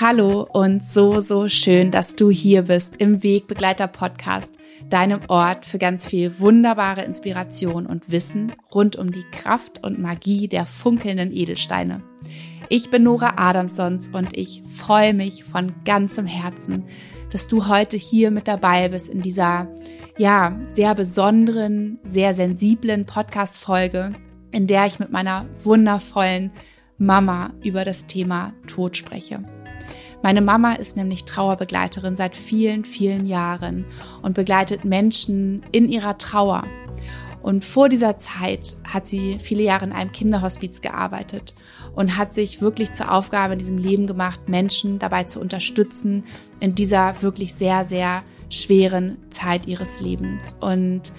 Hallo und so, so schön, dass du hier bist im Wegbegleiter Podcast, deinem Ort für ganz viel wunderbare Inspiration und Wissen rund um die Kraft und Magie der funkelnden Edelsteine. Ich bin Nora Adamsons und ich freue mich von ganzem Herzen, dass du heute hier mit dabei bist in dieser, ja, sehr besonderen, sehr sensiblen Podcast-Folge, in der ich mit meiner wundervollen Mama über das Thema Tod spreche. Meine Mama ist nämlich Trauerbegleiterin seit vielen, vielen Jahren und begleitet Menschen in ihrer Trauer. Und vor dieser Zeit hat sie viele Jahre in einem Kinderhospiz gearbeitet und hat sich wirklich zur Aufgabe in diesem Leben gemacht, Menschen dabei zu unterstützen in dieser wirklich sehr, sehr schweren Zeit ihres Lebens. Und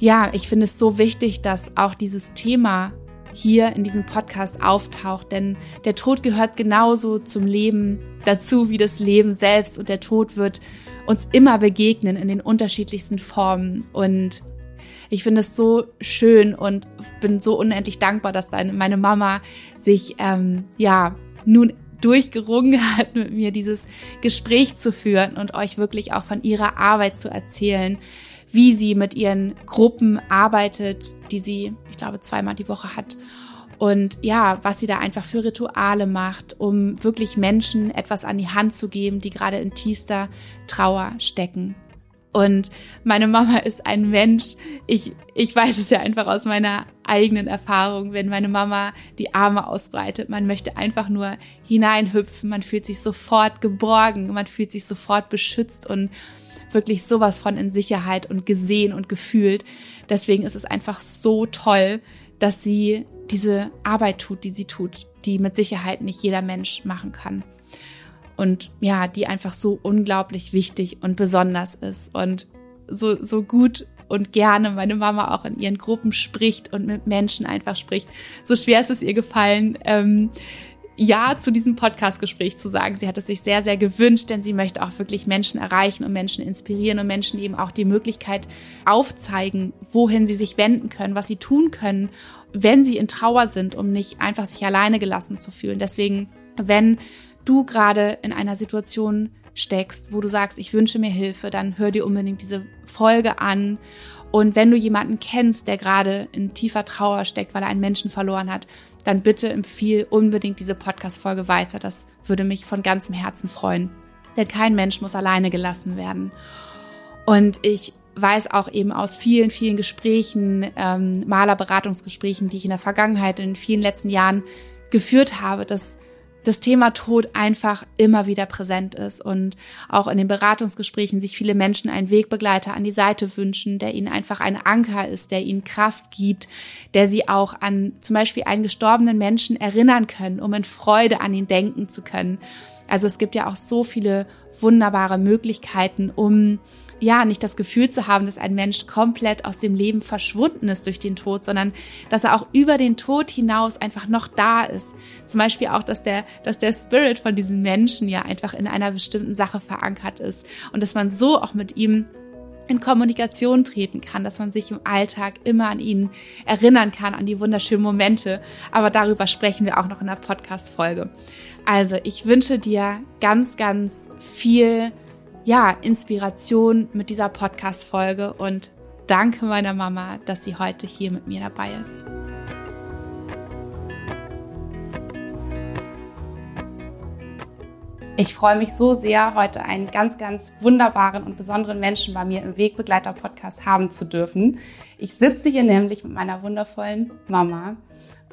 ja, ich finde es so wichtig, dass auch dieses Thema hier in diesem Podcast auftaucht, denn der Tod gehört genauso zum Leben dazu wie das Leben selbst. Und der Tod wird uns immer begegnen in den unterschiedlichsten Formen. Und ich finde es so schön und bin so unendlich dankbar, dass deine, meine Mama sich ähm, ja nun durchgerungen hat, mit mir dieses Gespräch zu führen und euch wirklich auch von ihrer Arbeit zu erzählen, wie sie mit ihren Gruppen arbeitet, die sie, ich glaube, zweimal die Woche hat. Und ja, was sie da einfach für Rituale macht, um wirklich Menschen etwas an die Hand zu geben, die gerade in tiefster Trauer stecken. Und meine Mama ist ein Mensch, ich, ich weiß es ja einfach aus meiner eigenen Erfahrung, wenn meine Mama die Arme ausbreitet, man möchte einfach nur hineinhüpfen, man fühlt sich sofort geborgen, man fühlt sich sofort beschützt. Und wirklich sowas von in Sicherheit und gesehen und gefühlt. Deswegen ist es einfach so toll, dass sie diese Arbeit tut, die sie tut, die mit Sicherheit nicht jeder Mensch machen kann. Und ja, die einfach so unglaublich wichtig und besonders ist und so, so gut und gerne meine Mama auch in ihren Gruppen spricht und mit Menschen einfach spricht. So schwer ist es ihr gefallen, ähm, ja zu diesem Podcast-Gespräch zu sagen. Sie hat es sich sehr, sehr gewünscht, denn sie möchte auch wirklich Menschen erreichen und Menschen inspirieren und Menschen eben auch die Möglichkeit aufzeigen, wohin sie sich wenden können, was sie tun können, wenn sie in Trauer sind, um nicht einfach sich alleine gelassen zu fühlen. Deswegen, wenn du gerade in einer Situation steckst, wo du sagst, ich wünsche mir Hilfe, dann hör dir unbedingt diese Folge an und wenn du jemanden kennst, der gerade in tiefer Trauer steckt, weil er einen Menschen verloren hat, dann bitte empfiehl unbedingt diese Podcast-Folge weiter. Das würde mich von ganzem Herzen freuen. Denn kein Mensch muss alleine gelassen werden. Und ich weiß auch eben aus vielen, vielen Gesprächen, ähm, Malerberatungsgesprächen, die ich in der Vergangenheit, in vielen letzten Jahren geführt habe, dass das Thema Tod einfach immer wieder präsent ist und auch in den Beratungsgesprächen sich viele Menschen einen Wegbegleiter an die Seite wünschen, der ihnen einfach ein Anker ist, der ihnen Kraft gibt, der sie auch an zum Beispiel einen gestorbenen Menschen erinnern können, um in Freude an ihn denken zu können. Also es gibt ja auch so viele wunderbare Möglichkeiten, um ja, nicht das Gefühl zu haben, dass ein Mensch komplett aus dem Leben verschwunden ist durch den Tod, sondern dass er auch über den Tod hinaus einfach noch da ist. Zum Beispiel auch, dass der, dass der Spirit von diesem Menschen ja einfach in einer bestimmten Sache verankert ist und dass man so auch mit ihm in Kommunikation treten kann, dass man sich im Alltag immer an ihn erinnern kann, an die wunderschönen Momente. Aber darüber sprechen wir auch noch in der Podcast-Folge. Also, ich wünsche dir ganz, ganz viel ja, Inspiration mit dieser Podcast-Folge und danke meiner Mama, dass sie heute hier mit mir dabei ist. Ich freue mich so sehr, heute einen ganz, ganz wunderbaren und besonderen Menschen bei mir im Wegbegleiter-Podcast haben zu dürfen. Ich sitze hier nämlich mit meiner wundervollen Mama.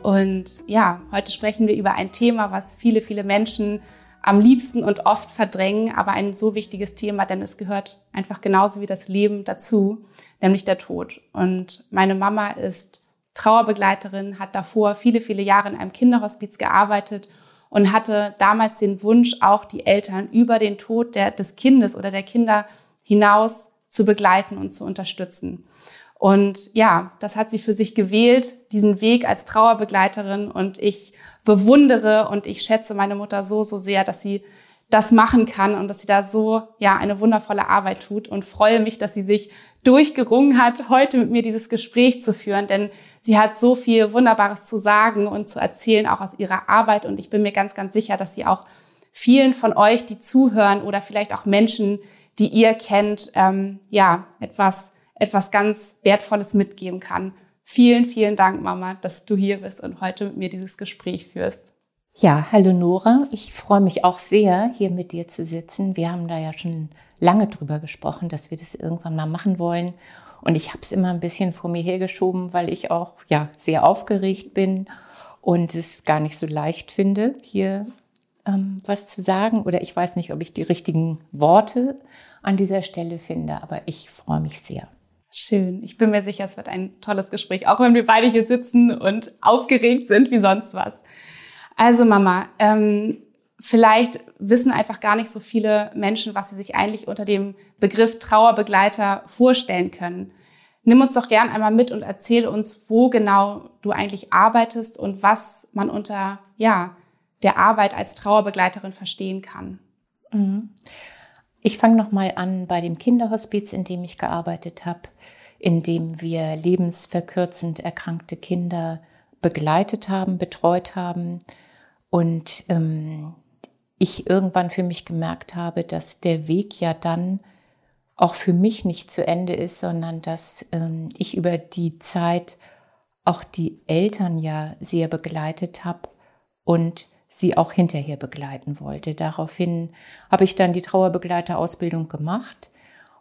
Und ja, heute sprechen wir über ein Thema, was viele, viele Menschen am liebsten und oft verdrängen, aber ein so wichtiges Thema, denn es gehört einfach genauso wie das Leben dazu, nämlich der Tod. Und meine Mama ist Trauerbegleiterin, hat davor viele, viele Jahre in einem Kinderhospiz gearbeitet und hatte damals den Wunsch, auch die Eltern über den Tod der, des Kindes oder der Kinder hinaus zu begleiten und zu unterstützen. Und ja, das hat sie für sich gewählt, diesen Weg als Trauerbegleiterin. Und ich bewundere und ich schätze meine Mutter so, so sehr, dass sie das machen kann und dass sie da so, ja, eine wundervolle Arbeit tut und freue mich, dass sie sich durchgerungen hat, heute mit mir dieses Gespräch zu führen, denn sie hat so viel Wunderbares zu sagen und zu erzählen, auch aus ihrer Arbeit und ich bin mir ganz, ganz sicher, dass sie auch vielen von euch, die zuhören oder vielleicht auch Menschen, die ihr kennt, ähm, ja, etwas, etwas ganz Wertvolles mitgeben kann. Vielen, vielen Dank, Mama, dass du hier bist und heute mit mir dieses Gespräch führst. Ja, hallo Nora. Ich freue mich auch sehr, hier mit dir zu sitzen. Wir haben da ja schon lange drüber gesprochen, dass wir das irgendwann mal machen wollen. Und ich habe es immer ein bisschen vor mir hergeschoben, weil ich auch ja sehr aufgeregt bin und es gar nicht so leicht finde, hier ähm, was zu sagen. Oder ich weiß nicht, ob ich die richtigen Worte an dieser Stelle finde, aber ich freue mich sehr. Schön. Ich bin mir sicher, es wird ein tolles Gespräch, auch wenn wir beide hier sitzen und aufgeregt sind wie sonst was. Also Mama, ähm, vielleicht wissen einfach gar nicht so viele Menschen, was sie sich eigentlich unter dem Begriff Trauerbegleiter vorstellen können. Nimm uns doch gern einmal mit und erzähl uns, wo genau du eigentlich arbeitest und was man unter ja, der Arbeit als Trauerbegleiterin verstehen kann. Mhm. Ich fange noch mal an bei dem Kinderhospiz, in dem ich gearbeitet habe, in dem wir lebensverkürzend erkrankte Kinder begleitet haben, betreut haben. Und ähm, ich irgendwann für mich gemerkt habe, dass der Weg ja dann auch für mich nicht zu Ende ist, sondern dass ähm, ich über die Zeit auch die Eltern ja sehr begleitet habe und sie auch hinterher begleiten wollte. Daraufhin habe ich dann die Trauerbegleiterausbildung gemacht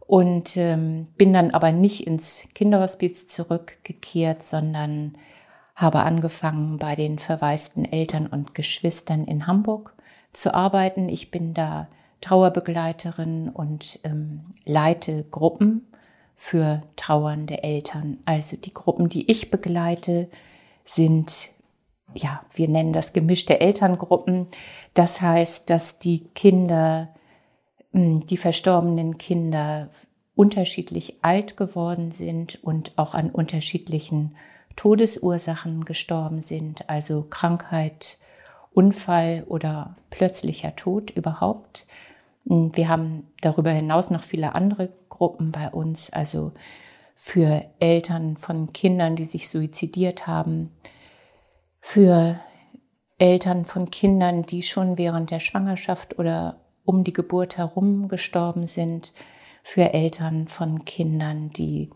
und ähm, bin dann aber nicht ins Kinderhospiz zurückgekehrt, sondern habe angefangen bei den verwaisten Eltern und Geschwistern in Hamburg zu arbeiten. Ich bin da Trauerbegleiterin und ähm, leite Gruppen für trauernde Eltern. Also die Gruppen, die ich begleite, sind, ja, wir nennen das gemischte Elterngruppen. Das heißt, dass die Kinder, hm, die verstorbenen Kinder unterschiedlich alt geworden sind und auch an unterschiedlichen Todesursachen gestorben sind, also Krankheit, Unfall oder plötzlicher Tod überhaupt. Wir haben darüber hinaus noch viele andere Gruppen bei uns, also für Eltern von Kindern, die sich suizidiert haben, für Eltern von Kindern, die schon während der Schwangerschaft oder um die Geburt herum gestorben sind, für Eltern von Kindern, die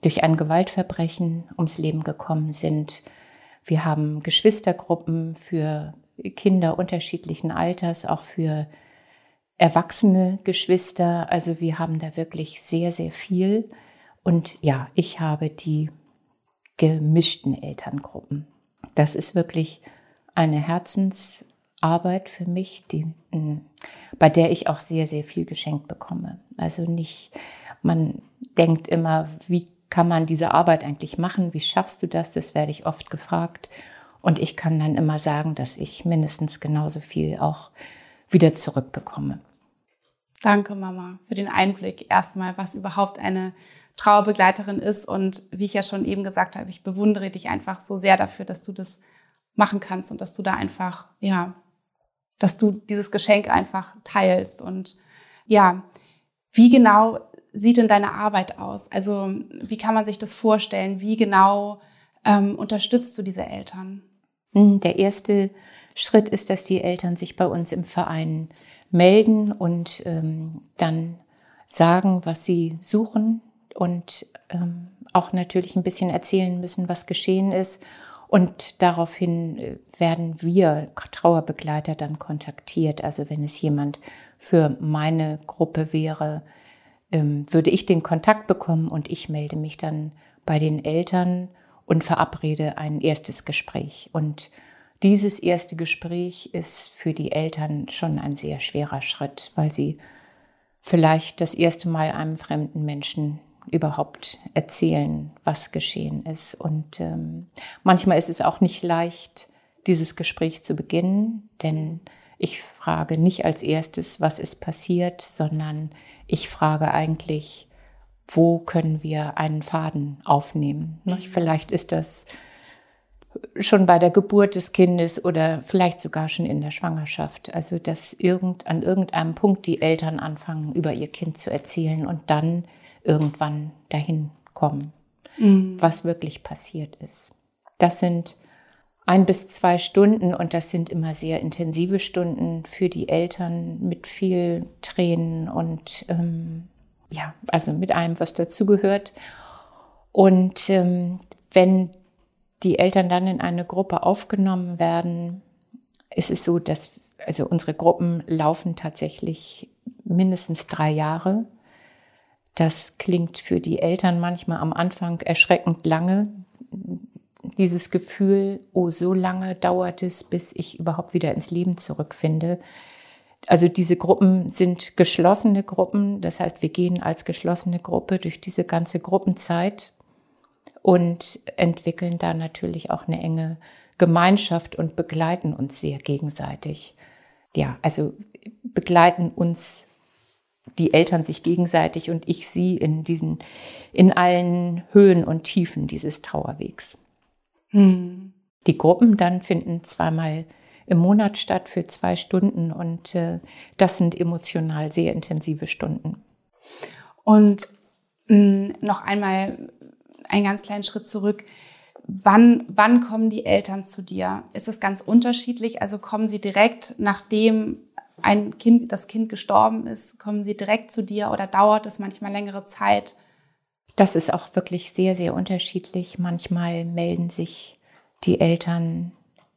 durch ein Gewaltverbrechen ums Leben gekommen sind. Wir haben Geschwistergruppen für Kinder unterschiedlichen Alters, auch für erwachsene Geschwister. Also wir haben da wirklich sehr, sehr viel. Und ja, ich habe die gemischten Elterngruppen. Das ist wirklich eine Herzensarbeit für mich, die, mm, bei der ich auch sehr, sehr viel geschenkt bekomme. Also nicht, man denkt immer, wie kann man diese Arbeit eigentlich machen? Wie schaffst du das? Das werde ich oft gefragt. Und ich kann dann immer sagen, dass ich mindestens genauso viel auch wieder zurückbekomme. Danke, Mama, für den Einblick erstmal, was überhaupt eine Trauerbegleiterin ist. Und wie ich ja schon eben gesagt habe, ich bewundere dich einfach so sehr dafür, dass du das machen kannst und dass du da einfach, ja, dass du dieses Geschenk einfach teilst. Und ja, wie genau sieht denn deine Arbeit aus? Also wie kann man sich das vorstellen? Wie genau ähm, unterstützt du diese Eltern? Hm, der erste Schritt ist, dass die Eltern sich bei uns im Verein melden und ähm, dann sagen, was sie suchen und ähm, auch natürlich ein bisschen erzählen müssen, was geschehen ist. Und daraufhin äh, werden wir Trauerbegleiter dann kontaktiert. Also wenn es jemand für meine Gruppe wäre, ähm, würde ich den Kontakt bekommen und ich melde mich dann bei den Eltern und verabrede ein erstes Gespräch. Und dieses erste Gespräch ist für die Eltern schon ein sehr schwerer Schritt, weil sie vielleicht das erste Mal einem fremden Menschen überhaupt erzählen, was geschehen ist. Und ähm, manchmal ist es auch nicht leicht, dieses Gespräch zu beginnen, denn ich frage nicht als erstes, was ist passiert, sondern ich frage eigentlich, wo können wir einen Faden aufnehmen? Ne, vielleicht ist das schon bei der Geburt des Kindes oder vielleicht sogar schon in der Schwangerschaft. Also, dass irgend, an irgendeinem Punkt die Eltern anfangen, über ihr Kind zu erzählen und dann irgendwann dahin kommen, mhm. was wirklich passiert ist. Das sind ein bis zwei Stunden und das sind immer sehr intensive Stunden für die Eltern mit viel Tränen und ähm, ja, also mit allem, was dazugehört. Und ähm, wenn die Eltern dann in eine Gruppe aufgenommen werden, ist es so, dass also unsere Gruppen laufen tatsächlich mindestens drei Jahre. Das klingt für die Eltern manchmal am Anfang erschreckend lange. Dieses Gefühl, oh, so lange dauert es, bis ich überhaupt wieder ins Leben zurückfinde. Also diese Gruppen sind geschlossene Gruppen. Das heißt, wir gehen als geschlossene Gruppe durch diese ganze Gruppenzeit und entwickeln da natürlich auch eine enge Gemeinschaft und begleiten uns sehr gegenseitig. Ja, also begleiten uns die Eltern sich gegenseitig und ich sie in diesen, in allen Höhen und Tiefen dieses Trauerwegs. Hm. Die Gruppen dann finden zweimal im Monat statt für zwei Stunden und äh, das sind emotional sehr intensive Stunden. Und mh, hm, noch einmal einen ganz kleinen Schritt zurück. Wann, wann kommen die Eltern zu dir? Ist es ganz unterschiedlich? Also kommen sie direkt, nachdem ein Kind, das Kind gestorben ist, kommen sie direkt zu dir oder dauert es manchmal längere Zeit? Das ist auch wirklich sehr, sehr unterschiedlich. Manchmal melden sich die Eltern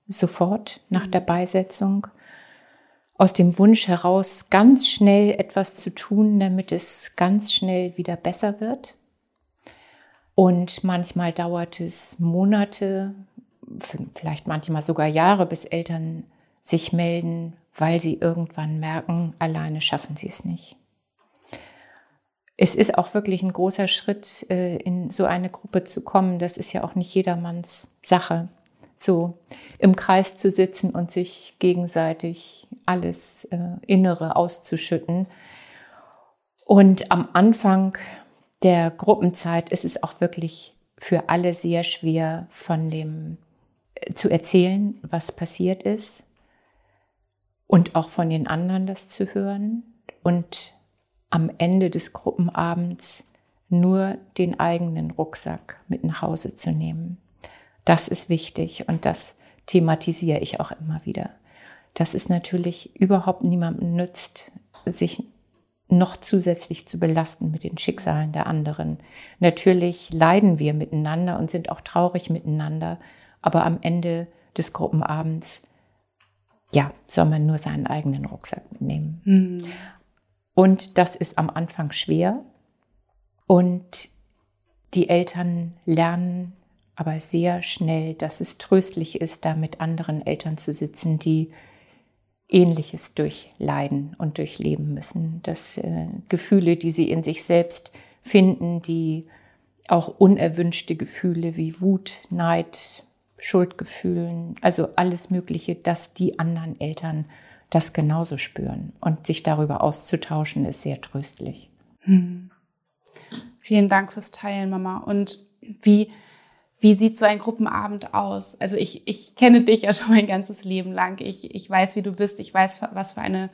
sofort nach der Beisetzung aus dem Wunsch heraus, ganz schnell etwas zu tun, damit es ganz schnell wieder besser wird. Und manchmal dauert es Monate, vielleicht manchmal sogar Jahre, bis Eltern sich melden, weil sie irgendwann merken, alleine schaffen sie es nicht. Es ist auch wirklich ein großer Schritt, äh, in so eine Gruppe zu kommen. Das ist ja auch nicht jedermanns Sache, so im Kreis zu sitzen und sich gegenseitig alles äh, Innere auszuschütten. Und am Anfang der Gruppenzeit ist es auch wirklich für alle sehr schwer von dem äh, zu erzählen, was passiert ist und auch von den anderen das zu hören und am Ende des Gruppenabends nur den eigenen Rucksack mit nach Hause zu nehmen. Das ist wichtig und das thematisiere ich auch immer wieder. Dass es natürlich überhaupt niemandem nützt, sich noch zusätzlich zu belasten mit den Schicksalen der anderen. Natürlich leiden wir miteinander und sind auch traurig miteinander, aber am Ende des Gruppenabends, ja, soll man nur seinen eigenen Rucksack mitnehmen. Mhm. Und das ist am Anfang schwer. Und die Eltern lernen aber sehr schnell, dass es tröstlich ist, da mit anderen Eltern zu sitzen, die Ähnliches durchleiden und durchleben müssen. Dass äh, Gefühle, die sie in sich selbst finden, die auch unerwünschte Gefühle wie Wut, Neid, Schuldgefühlen, also alles Mögliche, dass die anderen Eltern das genauso spüren. Und sich darüber auszutauschen, ist sehr tröstlich. Hm. Vielen Dank fürs Teilen, Mama. Und wie, wie sieht so ein Gruppenabend aus? Also ich, ich kenne dich ja schon mein ganzes Leben lang. Ich, ich weiß, wie du bist. Ich weiß, was für eine,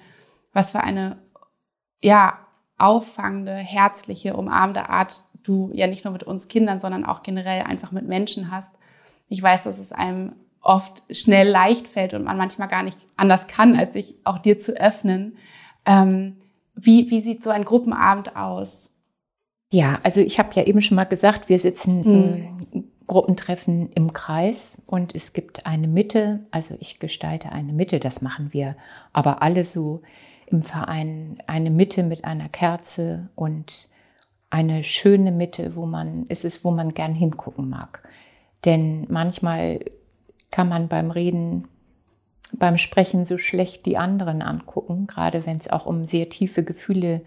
was für eine, ja, auffangende, herzliche, umarmende Art du ja nicht nur mit uns Kindern, sondern auch generell einfach mit Menschen hast. Ich weiß, dass es einem oft schnell leicht fällt und man manchmal gar nicht anders kann, als sich auch dir zu öffnen. Ähm, wie, wie sieht so ein Gruppenabend aus? Ja, also ich habe ja eben schon mal gesagt, wir sitzen hm. Gruppentreffen im Kreis und es gibt eine Mitte, also ich gestalte eine Mitte, das machen wir aber alle so im Verein, eine Mitte mit einer Kerze und eine schöne Mitte, wo man, es ist, wo man gern hingucken mag. Denn manchmal kann man beim Reden, beim Sprechen so schlecht die anderen angucken, gerade wenn es auch um sehr tiefe Gefühle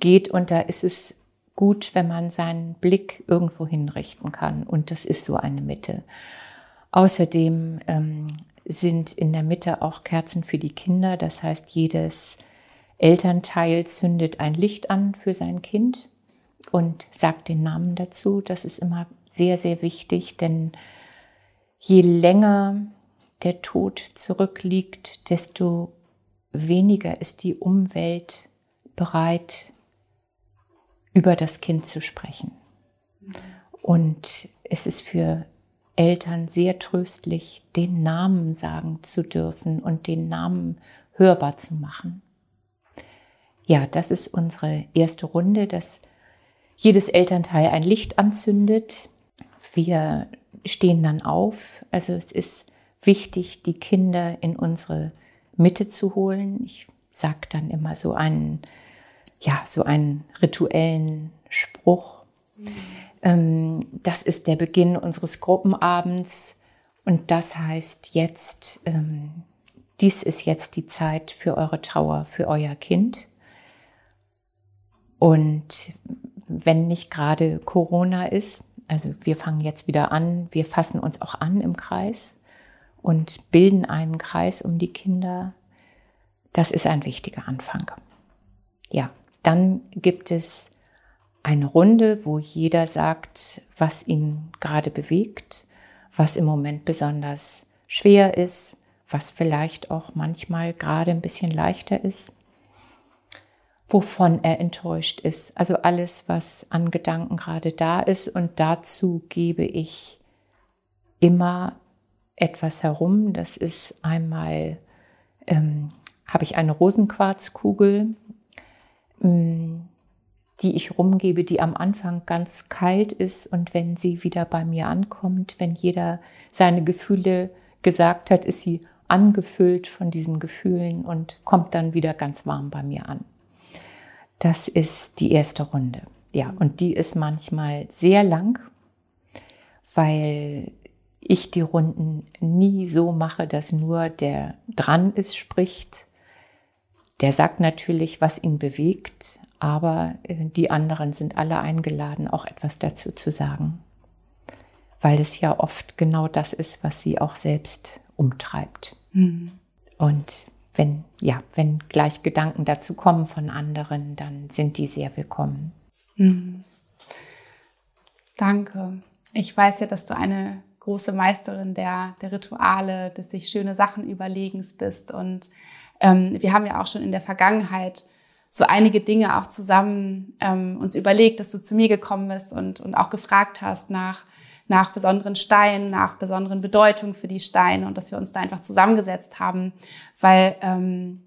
geht und da ist es gut, wenn man seinen Blick irgendwo hinrichten kann. Und das ist so eine Mitte. Außerdem ähm, sind in der Mitte auch Kerzen für die Kinder. Das heißt, jedes Elternteil zündet ein Licht an für sein Kind und sagt den Namen dazu. Das ist immer sehr, sehr wichtig, denn je länger der Tod zurückliegt, desto weniger ist die Umwelt bereit, über das Kind zu sprechen. Und es ist für Eltern sehr tröstlich, den Namen sagen zu dürfen und den Namen hörbar zu machen. Ja, das ist unsere erste Runde, dass jedes Elternteil ein Licht anzündet. Wir stehen dann auf. Also es ist wichtig, die Kinder in unsere Mitte zu holen. Ich sage dann immer so einen, ja, so einen rituellen Spruch. Mhm. das ist der Beginn unseres Gruppenabends und das heißt jetzt, ähm, dies ist jetzt die Zeit für eure Trauer, für euer Kind. Und wenn nicht gerade Corona ist, also wir fangen jetzt wieder an, wir fassen uns auch an im Kreis und bilden einen Kreis um die Kinder. Das ist ein wichtiger Anfang. Ja, dann gibt es eine Runde, wo jeder sagt, was ihn gerade bewegt, was im Moment besonders schwer ist, was vielleicht auch manchmal gerade ein bisschen leichter ist wovon er enttäuscht ist. Also alles, was an Gedanken gerade da ist. Und dazu gebe ich immer etwas herum. Das ist einmal, ähm, habe ich eine Rosenquarzkugel, ähm, die ich rumgebe, die am Anfang ganz kalt ist. Und wenn sie wieder bei mir ankommt, wenn jeder seine Gefühle gesagt hat, ist sie angefüllt von diesen Gefühlen und kommt dann wieder ganz warm bei mir an. Das ist die erste Runde. Ja, und die ist manchmal sehr lang, weil ich die Runden nie so mache, dass nur der dran ist, spricht. Der sagt natürlich, was ihn bewegt, aber äh, die anderen sind alle eingeladen, auch etwas dazu zu sagen, weil es ja oft genau das ist, was sie auch selbst umtreibt. Mhm. Und wenn, ja, wenn gleich Gedanken dazu kommen von anderen, dann sind die sehr willkommen. Mhm. Danke. Ich weiß ja, dass du eine große Meisterin der, der Rituale, des sich schöne Sachen überlegens bist. Und ähm, wir haben ja auch schon in der Vergangenheit so einige Dinge auch zusammen ähm, uns überlegt, dass du zu mir gekommen bist und, und auch gefragt hast nach nach besonderen Steinen, nach besonderen Bedeutungen für die Steine und dass wir uns da einfach zusammengesetzt haben, weil ähm,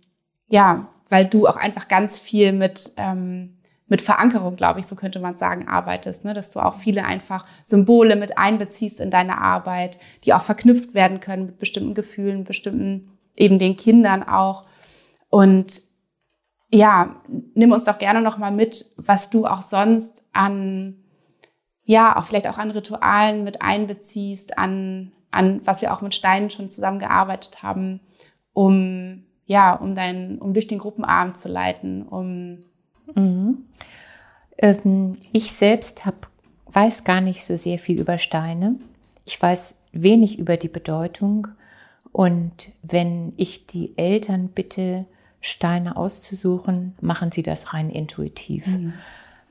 ja, weil du auch einfach ganz viel mit ähm, mit Verankerung, glaube ich, so könnte man sagen, arbeitest, ne? dass du auch viele einfach Symbole mit einbeziehst in deine Arbeit, die auch verknüpft werden können mit bestimmten Gefühlen, bestimmten eben den Kindern auch. Und ja, nimm uns doch gerne noch mal mit, was du auch sonst an ja, auch vielleicht auch an Ritualen mit einbeziehst, an, an was wir auch mit Steinen schon zusammengearbeitet haben, um, ja, um dein, um durch den Gruppenabend zu leiten, um. Mhm. Ähm, ich selbst hab, weiß gar nicht so sehr viel über Steine. Ich weiß wenig über die Bedeutung. Und wenn ich die Eltern bitte, Steine auszusuchen, machen sie das rein intuitiv. Mhm.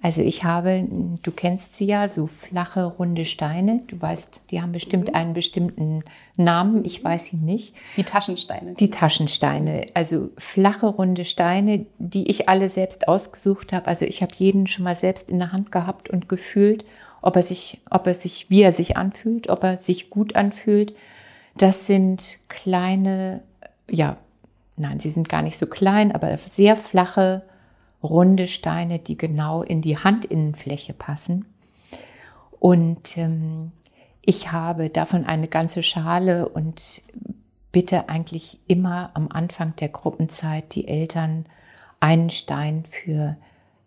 Also ich habe, du kennst sie ja, so flache, runde Steine. Du weißt, die haben bestimmt mhm. einen bestimmten Namen. Ich weiß ihn nicht. Die Taschensteine. Die Taschensteine. Also flache, runde Steine, die ich alle selbst ausgesucht habe. Also ich habe jeden schon mal selbst in der Hand gehabt und gefühlt, ob er sich, ob er sich, wie er sich anfühlt, ob er sich gut anfühlt. Das sind kleine, ja, nein, sie sind gar nicht so klein, aber sehr flache, runde Steine, die genau in die Handinnenfläche passen. Und ähm, ich habe davon eine ganze Schale und bitte eigentlich immer am Anfang der Gruppenzeit die Eltern einen Stein für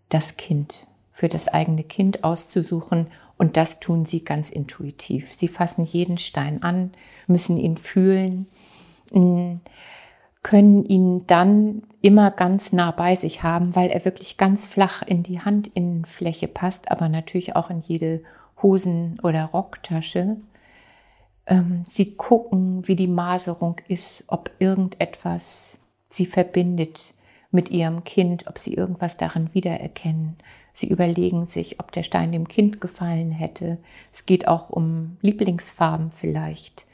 das Kind, für das eigene Kind auszusuchen. Und das tun sie ganz intuitiv. Sie fassen jeden Stein an, müssen ihn fühlen können ihn dann immer ganz nah bei sich haben, weil er wirklich ganz flach in die Handinnenfläche passt, aber natürlich auch in jede Hosen- oder Rocktasche. Ähm, sie gucken, wie die Maserung ist, ob irgendetwas sie verbindet mit ihrem Kind, ob sie irgendwas darin wiedererkennen. Sie überlegen sich, ob der Stein dem Kind gefallen hätte. Es geht auch um Lieblingsfarben vielleicht.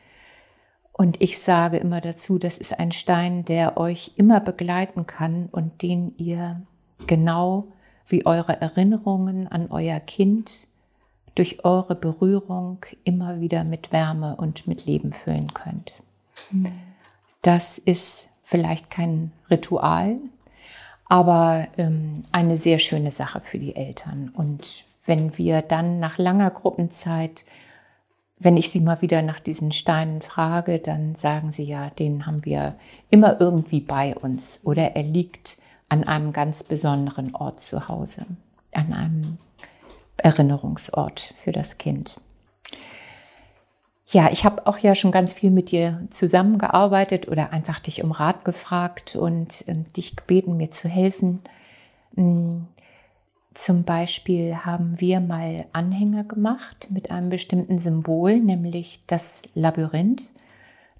Und ich sage immer dazu, das ist ein Stein, der euch immer begleiten kann und den ihr genau wie eure Erinnerungen an euer Kind durch eure Berührung immer wieder mit Wärme und mit Leben füllen könnt. Das ist vielleicht kein Ritual, aber ähm, eine sehr schöne Sache für die Eltern. Und wenn wir dann nach langer Gruppenzeit, wenn ich sie mal wieder nach diesen Steinen frage, dann sagen sie ja, den haben wir immer irgendwie bei uns oder er liegt an einem ganz besonderen Ort zu Hause, an einem Erinnerungsort für das Kind. Ja, ich habe auch ja schon ganz viel mit dir zusammengearbeitet oder einfach dich um Rat gefragt und äh, dich gebeten, mir zu helfen. Zum Beispiel haben wir mal Anhänger gemacht mit einem bestimmten Symbol, nämlich das Labyrinth.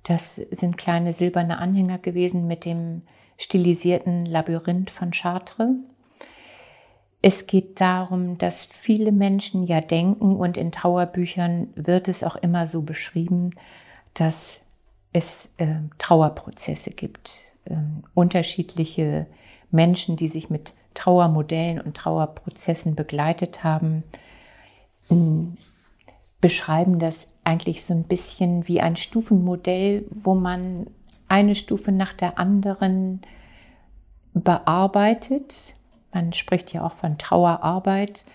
Das sind kleine silberne Anhänger gewesen mit dem stilisierten Labyrinth von Chartres. Es geht darum, dass viele Menschen ja denken und in Trauerbüchern wird es auch immer so beschrieben, dass es äh, Trauerprozesse gibt. Äh, unterschiedliche Menschen, die sich mit Trauermodellen und Trauerprozessen begleitet haben, beschreiben das eigentlich so ein bisschen wie ein Stufenmodell, wo man eine Stufe nach der anderen bearbeitet man spricht ja auch von Trauerarbeit.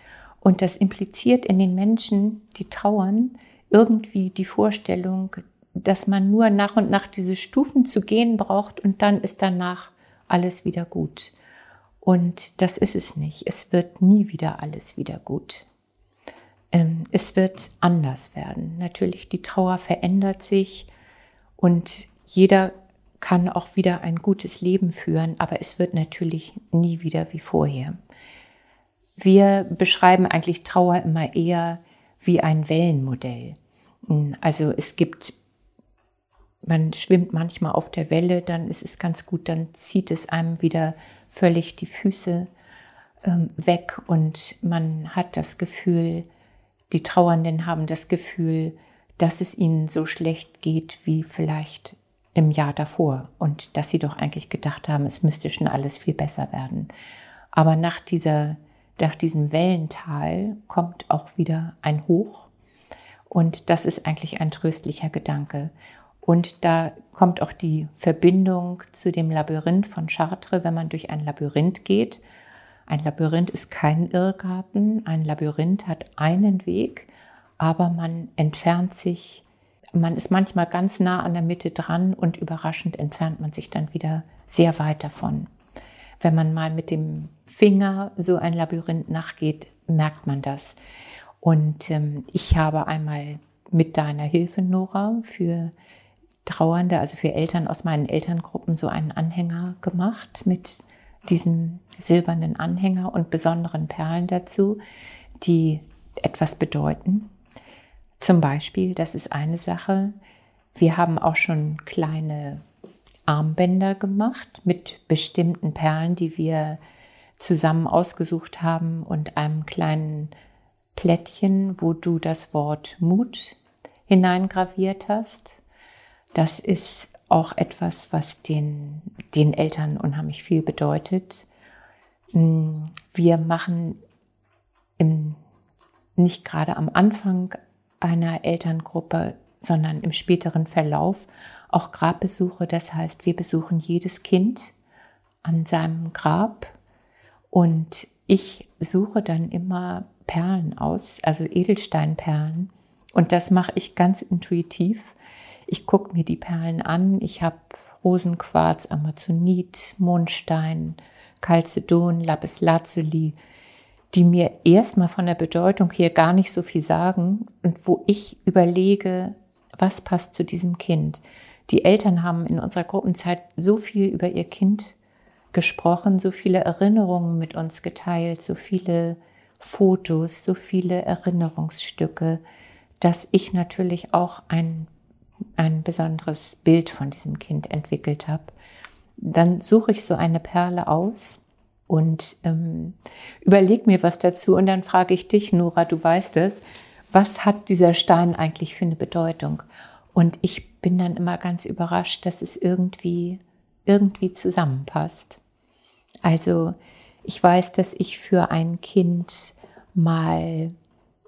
Und das impliziert in den Menschen, die trauern, irgendwie die Vorstellung, dass man nur nach und nach diese Stufen zu gehen braucht und dann ist danach alles wieder gut. Und das ist es nicht. Es wird nie wieder alles wieder gut. Ähm, es wird anders werden. Natürlich, die Trauer verändert sich und jeder kann auch wieder ein gutes Leben führen, aber es wird natürlich nie wieder wie vorher. Wir beschreiben eigentlich Trauer immer eher wie ein Wellenmodell. Also es gibt, man schwimmt manchmal auf der Welle, dann ist es ganz gut, dann zieht es einem wieder völlig die Füße ähm, weg und man hat das Gefühl, die Trauernden haben das Gefühl, dass es ihnen so schlecht geht wie vielleicht im Jahr davor und dass sie doch eigentlich gedacht haben, es müsste schon alles viel besser werden. Aber nach, dieser, nach diesem Wellental kommt auch wieder ein Hoch und das ist eigentlich ein tröstlicher Gedanke. Und da kommt auch die Verbindung zu dem Labyrinth von Chartres, wenn man durch ein Labyrinth geht. Ein Labyrinth ist kein Irrgarten, ein Labyrinth hat einen Weg, aber man entfernt sich man ist manchmal ganz nah an der Mitte dran und überraschend entfernt man sich dann wieder sehr weit davon. Wenn man mal mit dem Finger so ein Labyrinth nachgeht, merkt man das. Und ähm, ich habe einmal mit deiner Hilfe, Nora, für Trauernde, also für Eltern aus meinen Elterngruppen so einen Anhänger gemacht mit diesem silbernen Anhänger und besonderen Perlen dazu, die etwas bedeuten. Zum Beispiel, das ist eine Sache. Wir haben auch schon kleine Armbänder gemacht mit bestimmten Perlen, die wir zusammen ausgesucht haben und einem kleinen Plättchen, wo du das Wort Mut hineingraviert hast. Das ist auch etwas, was den, den Eltern unheimlich viel bedeutet. Wir machen im, nicht gerade am Anfang einer Elterngruppe, sondern im späteren Verlauf auch Grabbesuche. Das heißt, wir besuchen jedes Kind an seinem Grab und ich suche dann immer Perlen aus, also Edelsteinperlen. Und das mache ich ganz intuitiv. Ich gucke mir die Perlen an. Ich habe Rosenquarz, Amazonit, Mondstein, Chalcedon, Lapis Lazuli, die mir erstmal von der Bedeutung her gar nicht so viel sagen und wo ich überlege, was passt zu diesem Kind. Die Eltern haben in unserer Gruppenzeit so viel über ihr Kind gesprochen, so viele Erinnerungen mit uns geteilt, so viele Fotos, so viele Erinnerungsstücke, dass ich natürlich auch ein, ein besonderes Bild von diesem Kind entwickelt habe. Dann suche ich so eine Perle aus und ähm, überleg mir was dazu und dann frage ich dich, Nora, du weißt es, was hat dieser Stein eigentlich für eine Bedeutung? Und ich bin dann immer ganz überrascht, dass es irgendwie, irgendwie zusammenpasst. Also ich weiß, dass ich für ein Kind mal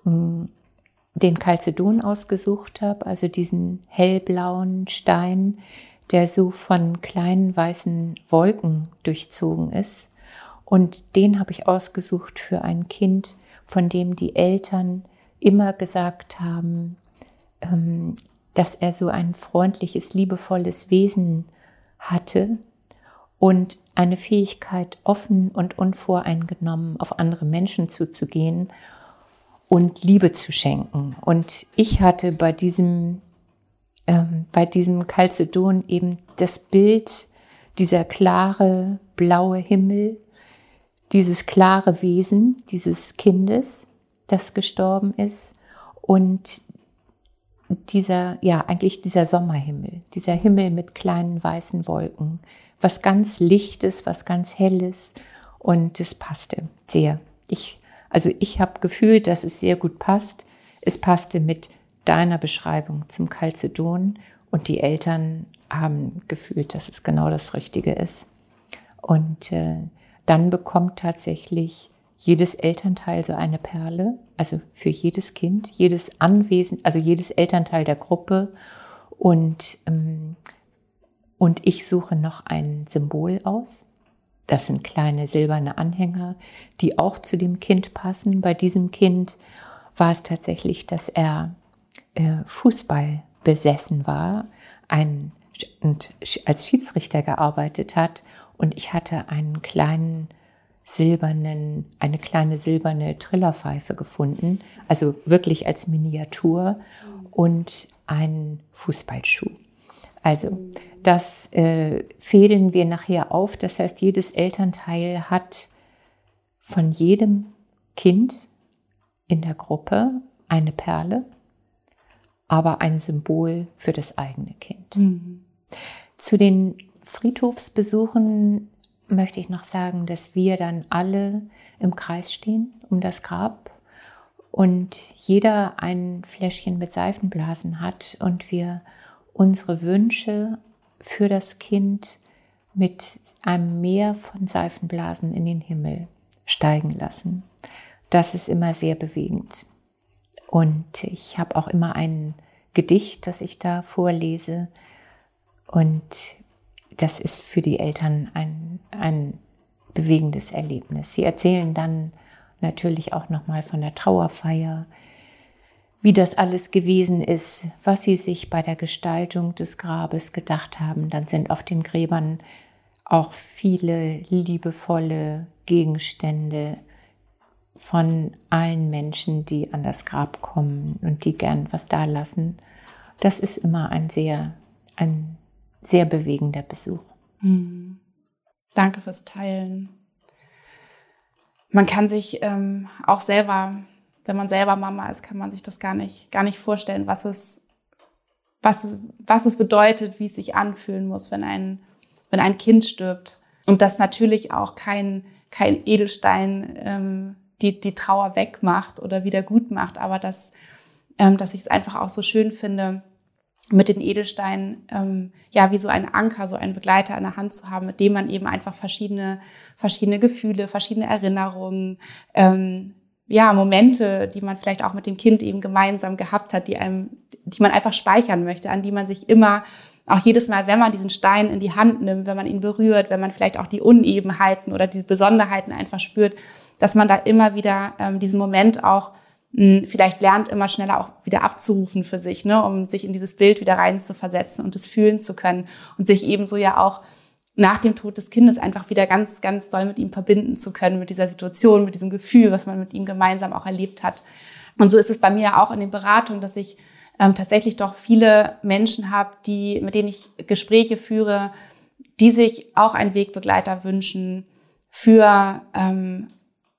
hm, den Calcedon ausgesucht habe, also diesen hellblauen Stein, der so von kleinen weißen Wolken durchzogen ist. Und den habe ich ausgesucht für ein Kind, von dem die Eltern immer gesagt haben, ähm, dass er so ein freundliches, liebevolles Wesen hatte und eine Fähigkeit, offen und unvoreingenommen auf andere Menschen zuzugehen und Liebe zu schenken. Und ich hatte bei diesem, ähm, bei diesem Calcedon eben das Bild, dieser klare blaue Himmel, dieses klare Wesen dieses Kindes, das gestorben ist und dieser, ja, eigentlich dieser Sommerhimmel, dieser Himmel mit kleinen weißen Wolken, was ganz Lichtes, was ganz Helles und es passte sehr. Ich, also ich habe gefühlt, dass es sehr gut passt. Es passte mit deiner Beschreibung zum Calcedon und die Eltern haben gefühlt, dass es genau das Richtige ist. Und äh, dann bekommt tatsächlich jedes Elternteil so eine Perle, also für jedes Kind, jedes Anwesen, also jedes Elternteil der Gruppe. Und, ähm, und ich suche noch ein Symbol aus. Das sind kleine silberne Anhänger, die auch zu dem Kind passen. Bei diesem Kind war es tatsächlich, dass er äh, Fußball besessen war, ein, und als Schiedsrichter gearbeitet hat. Und ich hatte einen kleinen silbernen, eine kleine silberne Trillerpfeife gefunden, also wirklich als Miniatur und einen Fußballschuh. Also das äh, fädeln wir nachher auf. Das heißt, jedes Elternteil hat von jedem Kind in der Gruppe eine Perle, aber ein Symbol für das eigene Kind. Mhm. Zu den Friedhofsbesuchen möchte ich noch sagen, dass wir dann alle im Kreis stehen um das Grab und jeder ein Fläschchen mit Seifenblasen hat und wir unsere Wünsche für das Kind mit einem Meer von Seifenblasen in den Himmel steigen lassen. Das ist immer sehr bewegend. Und ich habe auch immer ein Gedicht, das ich da vorlese. Und das ist für die Eltern ein, ein bewegendes Erlebnis. Sie erzählen dann natürlich auch nochmal von der Trauerfeier, wie das alles gewesen ist, was sie sich bei der Gestaltung des Grabes gedacht haben. Dann sind auf den Gräbern auch viele liebevolle Gegenstände von allen Menschen, die an das Grab kommen und die gern was da lassen. Das ist immer ein sehr, ein sehr bewegender Besuch. Mhm. Danke fürs Teilen. Man kann sich ähm, auch selber, wenn man selber Mama ist, kann man sich das gar nicht, gar nicht vorstellen, was es, was, was es bedeutet, wie es sich anfühlen muss, wenn ein, wenn ein Kind stirbt. Und dass natürlich auch kein, kein Edelstein ähm, die, die Trauer wegmacht oder wieder gut macht, aber dass, ähm, dass ich es einfach auch so schön finde, mit den Edelsteinen ähm, ja wie so ein Anker, so einen Begleiter in der Hand zu haben, mit dem man eben einfach verschiedene verschiedene Gefühle, verschiedene Erinnerungen, ähm, ja Momente, die man vielleicht auch mit dem Kind eben gemeinsam gehabt hat, die einem, die man einfach speichern möchte, an die man sich immer auch jedes Mal, wenn man diesen Stein in die Hand nimmt, wenn man ihn berührt, wenn man vielleicht auch die Unebenheiten oder die Besonderheiten einfach spürt, dass man da immer wieder ähm, diesen Moment auch vielleicht lernt, immer schneller auch wieder abzurufen für sich, ne, um sich in dieses Bild wieder rein zu versetzen und es fühlen zu können und sich ebenso ja auch nach dem Tod des Kindes einfach wieder ganz, ganz doll mit ihm verbinden zu können, mit dieser Situation, mit diesem Gefühl, was man mit ihm gemeinsam auch erlebt hat. Und so ist es bei mir auch in den Beratungen, dass ich ähm, tatsächlich doch viele Menschen habe, die, mit denen ich Gespräche führe, die sich auch einen Wegbegleiter wünschen für ähm,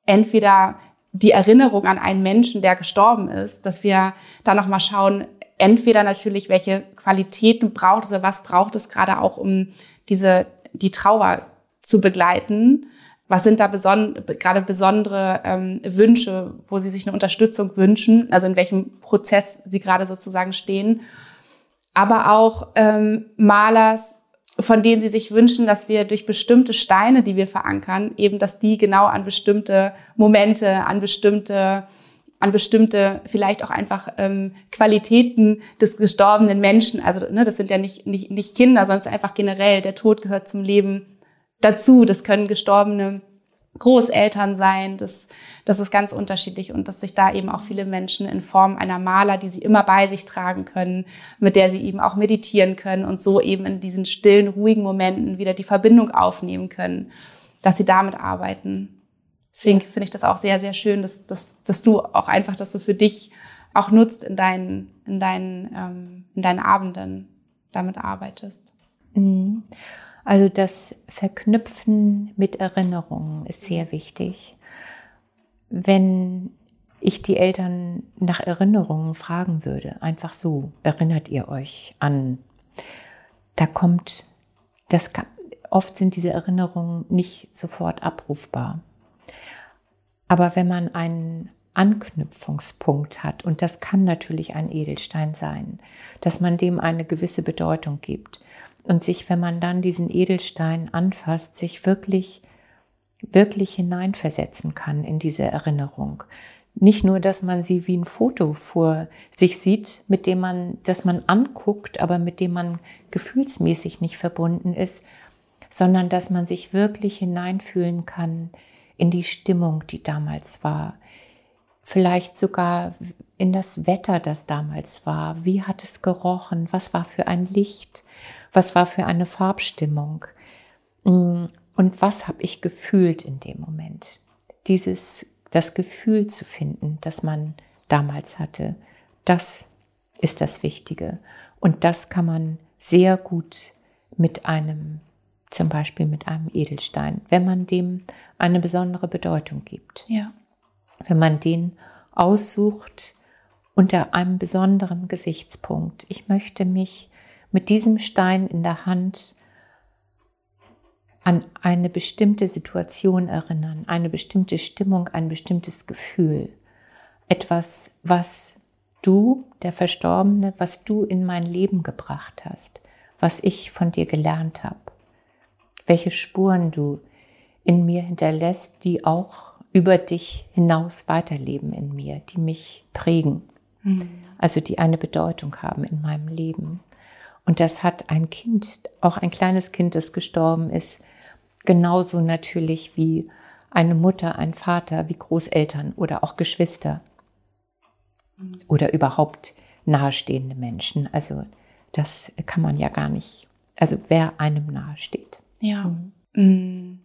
entweder die Erinnerung an einen Menschen, der gestorben ist, dass wir da nochmal schauen, entweder natürlich, welche Qualitäten braucht es oder was braucht es gerade auch, um diese, die Trauer zu begleiten. Was sind da beson gerade besondere ähm, Wünsche, wo Sie sich eine Unterstützung wünschen, also in welchem Prozess Sie gerade sozusagen stehen. Aber auch ähm, Malers von denen sie sich wünschen, dass wir durch bestimmte Steine, die wir verankern, eben, dass die genau an bestimmte Momente, an bestimmte an bestimmte, vielleicht auch einfach ähm, Qualitäten des gestorbenen Menschen. Also ne, das sind ja nicht, nicht, nicht Kinder, sondern einfach generell, der Tod gehört zum Leben dazu. Das können gestorbene Großeltern sein. Das, das ist ganz unterschiedlich und dass sich da eben auch viele Menschen in Form einer Maler, die sie immer bei sich tragen können, mit der sie eben auch meditieren können und so eben in diesen stillen, ruhigen Momenten wieder die Verbindung aufnehmen können, dass sie damit arbeiten. Deswegen finde ich das auch sehr, sehr schön, dass, dass, dass du auch einfach das so für dich auch nutzt in deinen, in deinen, ähm, in deinen Abenden damit arbeitest. Mhm. Also das Verknüpfen mit Erinnerungen ist sehr wichtig. Wenn ich die Eltern nach Erinnerungen fragen würde, einfach so, erinnert ihr euch an, da kommt, das oft sind diese Erinnerungen nicht sofort abrufbar. Aber wenn man einen Anknüpfungspunkt hat, und das kann natürlich ein Edelstein sein, dass man dem eine gewisse Bedeutung gibt, und sich, wenn man dann diesen Edelstein anfasst, sich wirklich, wirklich hineinversetzen kann in diese Erinnerung. Nicht nur, dass man sie wie ein Foto vor sich sieht, mit dem man, das man anguckt, aber mit dem man gefühlsmäßig nicht verbunden ist, sondern dass man sich wirklich hineinfühlen kann in die Stimmung, die damals war. Vielleicht sogar in das Wetter, das damals war. Wie hat es gerochen? Was war für ein Licht? Was war für eine Farbstimmung? Mm, und was habe ich gefühlt in dem Moment? Dieses, das Gefühl zu finden, das man damals hatte, das ist das Wichtige. Und das kann man sehr gut mit einem, zum Beispiel mit einem Edelstein, wenn man dem eine besondere Bedeutung gibt. Ja. Wenn man den aussucht unter einem besonderen Gesichtspunkt. Ich möchte mich mit diesem Stein in der Hand an eine bestimmte Situation erinnern, eine bestimmte Stimmung, ein bestimmtes Gefühl. Etwas, was du, der Verstorbene, was du in mein Leben gebracht hast, was ich von dir gelernt habe, welche Spuren du in mir hinterlässt, die auch über dich hinaus weiterleben in mir, die mich prägen, mhm. also die eine Bedeutung haben in meinem Leben. Und das hat ein Kind, auch ein kleines Kind, das gestorben ist, genauso natürlich wie eine Mutter, ein Vater, wie Großeltern oder auch Geschwister oder überhaupt nahestehende Menschen. Also das kann man ja gar nicht, also wer einem nahesteht. Ja. Mhm.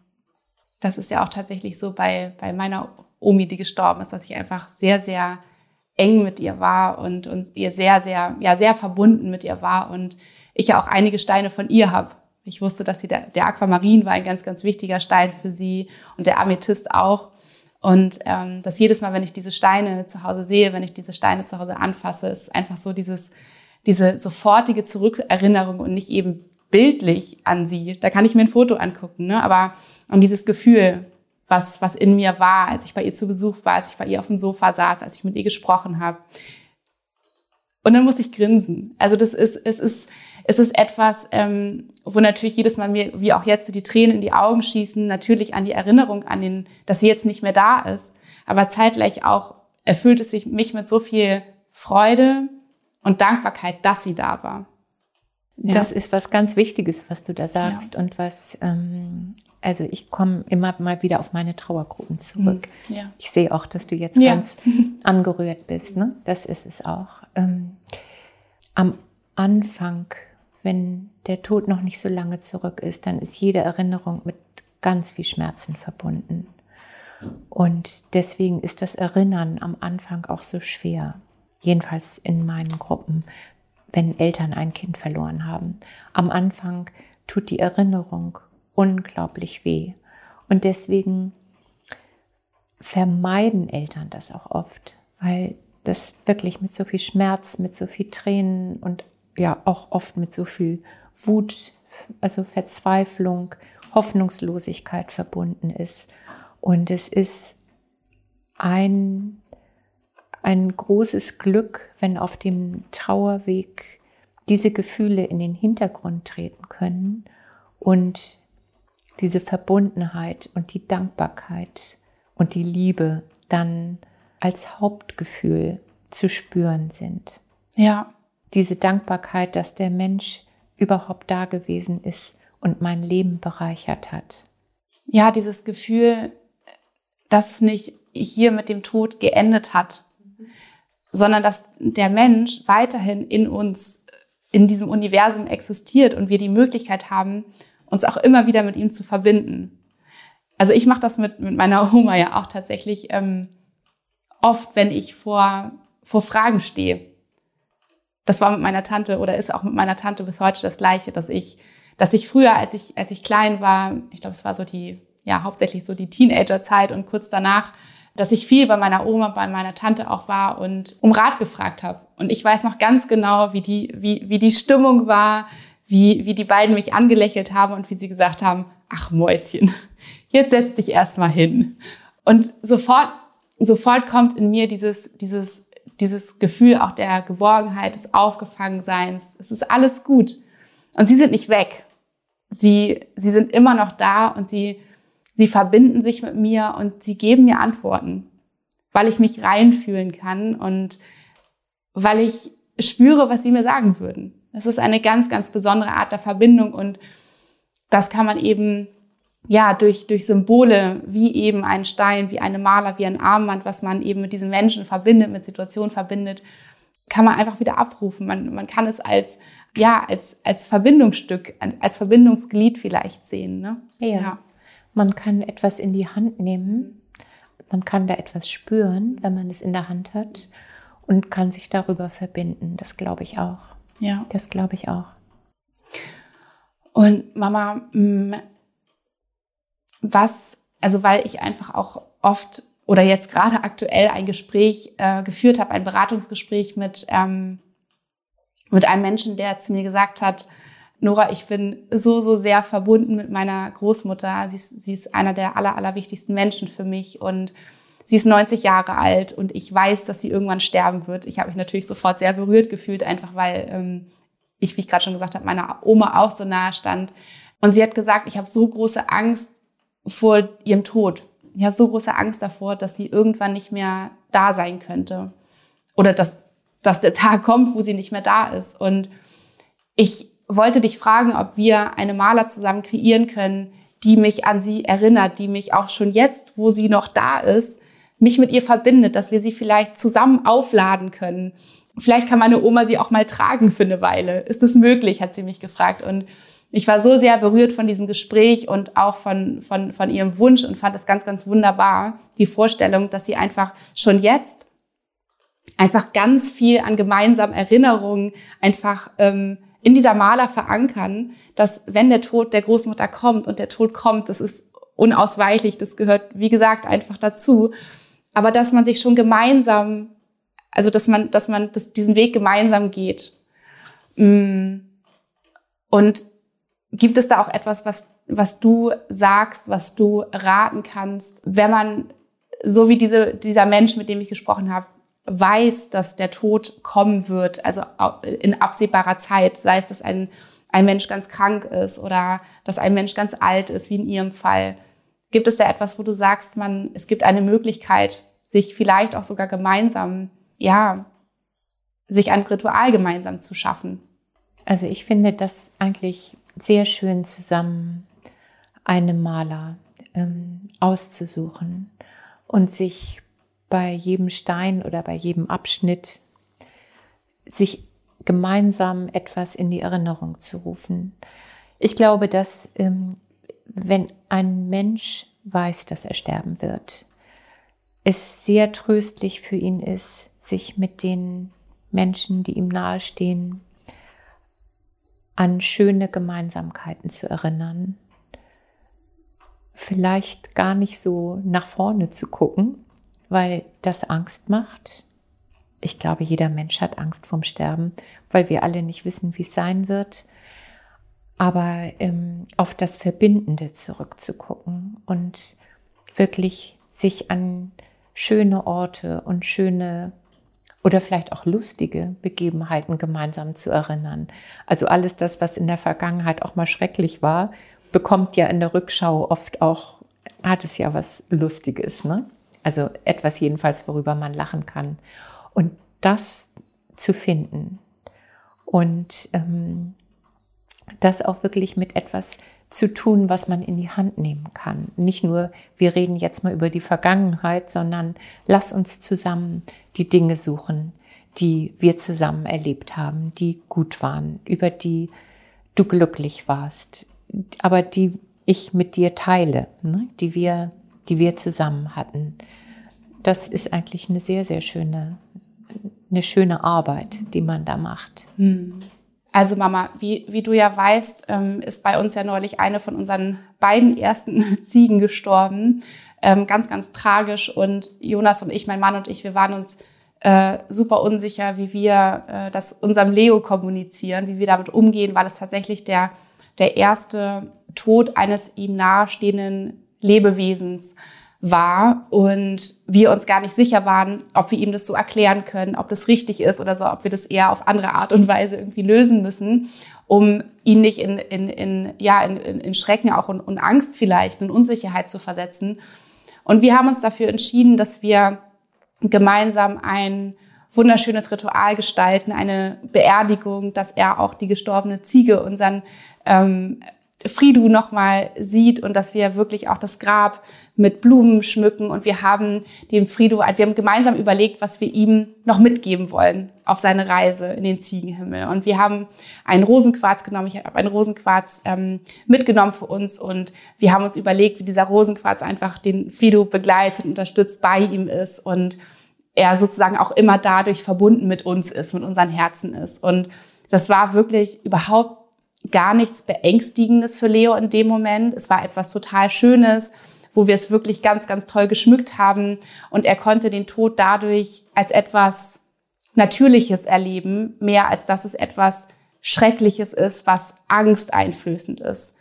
Das ist ja auch tatsächlich so bei, bei meiner Omi, die gestorben ist, dass ich einfach sehr, sehr eng mit ihr war und, und ihr sehr, sehr, ja, sehr verbunden mit ihr war und ich ja auch einige Steine von ihr habe. Ich wusste, dass sie der, der Aquamarin war ein ganz, ganz wichtiger Stein für sie und der Amethyst auch. Und ähm, dass jedes Mal, wenn ich diese Steine zu Hause sehe, wenn ich diese Steine zu Hause anfasse, ist einfach so dieses, diese sofortige Zurückerinnerung und nicht eben bildlich an sie. Da kann ich mir ein Foto angucken, ne? aber um dieses Gefühl, was, was in mir war, als ich bei ihr zu Besuch war, als ich bei ihr auf dem Sofa saß, als ich mit ihr gesprochen habe. Und dann musste ich grinsen. Also das ist, es ist, es ist etwas, ähm, wo natürlich jedes Mal mir, wie auch jetzt, die Tränen in die Augen schießen, natürlich an die Erinnerung an den, dass sie jetzt nicht mehr da ist. Aber zeitgleich auch erfüllt es sich mich mit so viel Freude und Dankbarkeit, dass sie da war. Ja. Das ist was ganz Wichtiges, was du da sagst ja. und was, ähm, also ich komme immer mal wieder auf meine Trauergruppen zurück. Hm, ja. Ich sehe auch, dass du jetzt ganz angerührt bist. Ne? Das ist es auch. Ähm, am Anfang, wenn der Tod noch nicht so lange zurück ist, dann ist jede Erinnerung mit ganz viel Schmerzen verbunden. Und deswegen ist das Erinnern am Anfang auch so schwer. Jedenfalls in meinen Gruppen, wenn Eltern ein Kind verloren haben. Am Anfang tut die Erinnerung unglaublich weh. Und deswegen vermeiden Eltern das auch oft, weil das wirklich mit so viel Schmerz, mit so viel Tränen und ja auch oft mit so viel Wut, also Verzweiflung, Hoffnungslosigkeit verbunden ist. Und es ist ein, ein großes Glück, wenn auf dem Trauerweg diese Gefühle in den Hintergrund treten können und diese Verbundenheit und die Dankbarkeit und die Liebe dann als Hauptgefühl zu spüren sind. Ja. Diese Dankbarkeit, dass der Mensch überhaupt da gewesen ist und mein Leben bereichert hat. Ja, dieses Gefühl, dass es nicht hier mit dem Tod geendet hat, sondern dass der Mensch weiterhin in uns, in diesem Universum existiert und wir die Möglichkeit haben, uns auch immer wieder mit ihm zu verbinden. Also ich mache das mit, mit meiner Oma ja auch tatsächlich ähm, oft, wenn ich vor, vor Fragen stehe. Das war mit meiner Tante oder ist auch mit meiner Tante bis heute das Gleiche, dass ich, dass ich früher, als ich, als ich klein war, ich glaube, es war so die, ja, hauptsächlich so die Teenagerzeit und kurz danach, dass ich viel bei meiner Oma, bei meiner Tante auch war und um Rat gefragt habe. Und ich weiß noch ganz genau, wie die, wie, wie die Stimmung war, wie, wie die beiden mich angelächelt haben und wie sie gesagt haben, ach Mäuschen, jetzt setz dich erstmal hin. Und sofort, sofort kommt in mir dieses, dieses, dieses Gefühl auch der Geborgenheit, des Aufgefangenseins. Es ist alles gut. Und sie sind nicht weg. Sie, sie sind immer noch da und sie, sie verbinden sich mit mir und sie geben mir Antworten, weil ich mich reinfühlen kann und weil ich spüre, was sie mir sagen würden. Es ist eine ganz, ganz besondere Art der Verbindung und das kann man eben ja durch, durch Symbole wie eben ein Stein, wie eine Maler, wie ein Armband, was man eben mit diesen Menschen verbindet, mit Situationen verbindet, kann man einfach wieder abrufen. Man, man kann es als ja als als Verbindungsstück, als Verbindungsglied vielleicht sehen. Ne? Ja. ja. Man kann etwas in die Hand nehmen, man kann da etwas spüren, wenn man es in der Hand hat und kann sich darüber verbinden. Das glaube ich auch. Ja. Das glaube ich auch. Und Mama, mm, was, also weil ich einfach auch oft oder jetzt gerade aktuell ein Gespräch äh, geführt habe, ein Beratungsgespräch mit, ähm, mit einem Menschen, der zu mir gesagt hat, Nora, ich bin so, so sehr verbunden mit meiner Großmutter. Sie ist, sie ist einer der aller, allerwichtigsten Menschen für mich und sie ist 90 Jahre alt und ich weiß, dass sie irgendwann sterben wird. Ich habe mich natürlich sofort sehr berührt gefühlt, einfach weil ähm, ich, wie ich gerade schon gesagt habe, meiner Oma auch so nahe stand. Und sie hat gesagt, ich habe so große Angst vor ihrem Tod. Ich habe so große Angst davor, dass sie irgendwann nicht mehr da sein könnte. Oder dass, dass der Tag kommt, wo sie nicht mehr da ist. Und ich wollte dich fragen, ob wir eine Maler zusammen kreieren können, die mich an sie erinnert, die mich auch schon jetzt, wo sie noch da ist, mich mit ihr verbindet, dass wir sie vielleicht zusammen aufladen können. Vielleicht kann meine Oma sie auch mal tragen für eine Weile. Ist das möglich, hat sie mich gefragt. Und ich war so sehr berührt von diesem Gespräch und auch von, von, von ihrem Wunsch und fand es ganz, ganz wunderbar, die Vorstellung, dass sie einfach schon jetzt einfach ganz viel an gemeinsamen Erinnerungen einfach ähm, in dieser Maler verankern, dass wenn der Tod der Großmutter kommt und der Tod kommt, das ist unausweichlich, das gehört, wie gesagt, einfach dazu. Aber dass man sich schon gemeinsam, also dass man, dass man das, diesen Weg gemeinsam geht. Mm. Und gibt es da auch etwas, was, was du sagst, was du raten kannst, wenn man, so wie diese, dieser Mensch, mit dem ich gesprochen habe, weiß, dass der Tod kommen wird, also in absehbarer Zeit, sei es, dass ein, ein Mensch ganz krank ist oder dass ein Mensch ganz alt ist, wie in Ihrem Fall. Gibt es da etwas, wo du sagst, man, es gibt eine Möglichkeit, sich vielleicht auch sogar gemeinsam, ja, sich ein Ritual gemeinsam zu schaffen? Also ich finde das eigentlich sehr schön zusammen, einen Maler ähm, auszusuchen und sich bei jedem Stein oder bei jedem Abschnitt sich gemeinsam etwas in die Erinnerung zu rufen. Ich glaube, dass ähm, wenn ein Mensch weiß, dass er sterben wird, es sehr tröstlich für ihn ist, sich mit den Menschen, die ihm nahestehen, an schöne Gemeinsamkeiten zu erinnern. Vielleicht gar nicht so nach vorne zu gucken, weil das Angst macht. Ich glaube, jeder Mensch hat Angst vorm Sterben, weil wir alle nicht wissen, wie es sein wird. Aber ähm, auf das Verbindende zurückzugucken und wirklich sich an schöne Orte und schöne oder vielleicht auch lustige Begebenheiten gemeinsam zu erinnern. Also alles das, was in der Vergangenheit auch mal schrecklich war, bekommt ja in der Rückschau oft auch, hat es ja was Lustiges, ne? Also etwas jedenfalls, worüber man lachen kann. Und das zu finden und ähm, das auch wirklich mit etwas zu tun, was man in die Hand nehmen kann. Nicht nur, wir reden jetzt mal über die Vergangenheit, sondern lass uns zusammen die Dinge suchen, die wir zusammen erlebt haben, die gut waren, über die du glücklich warst, aber die ich mit dir teile, ne? die wir, die wir zusammen hatten. Das ist eigentlich eine sehr, sehr schöne, eine schöne Arbeit, die man da macht. Hm. Also Mama, wie, wie du ja weißt, ähm, ist bei uns ja neulich eine von unseren beiden ersten Ziegen gestorben. Ähm, ganz, ganz tragisch. Und Jonas und ich, mein Mann und ich, wir waren uns äh, super unsicher, wie wir äh, das unserem Leo kommunizieren, wie wir damit umgehen, weil es tatsächlich der, der erste Tod eines ihm nahestehenden Lebewesens war und wir uns gar nicht sicher waren, ob wir ihm das so erklären können, ob das richtig ist oder so, ob wir das eher auf andere Art und Weise irgendwie lösen müssen, um ihn nicht in, in, in, ja, in, in Schrecken auch und, und Angst vielleicht, in Unsicherheit zu versetzen. Und wir haben uns dafür entschieden, dass wir gemeinsam ein wunderschönes Ritual gestalten, eine Beerdigung, dass er auch die gestorbene Ziege unseren ähm, Fridu nochmal sieht und dass wir wirklich auch das Grab mit Blumen schmücken und wir haben dem Fridu, wir haben gemeinsam überlegt, was wir ihm noch mitgeben wollen auf seine Reise in den Ziegenhimmel. Und wir haben einen Rosenquarz genommen, ich habe einen Rosenquarz ähm, mitgenommen für uns und wir haben uns überlegt, wie dieser Rosenquarz einfach den Fridu begleitet, unterstützt, bei ihm ist und er sozusagen auch immer dadurch verbunden mit uns ist, mit unseren Herzen ist. Und das war wirklich überhaupt gar nichts Beängstigendes für Leo in dem Moment. Es war etwas total Schönes, wo wir es wirklich ganz, ganz toll geschmückt haben. Und er konnte den Tod dadurch als etwas Natürliches erleben, mehr als dass es etwas Schreckliches ist, was angsteinflößend ist.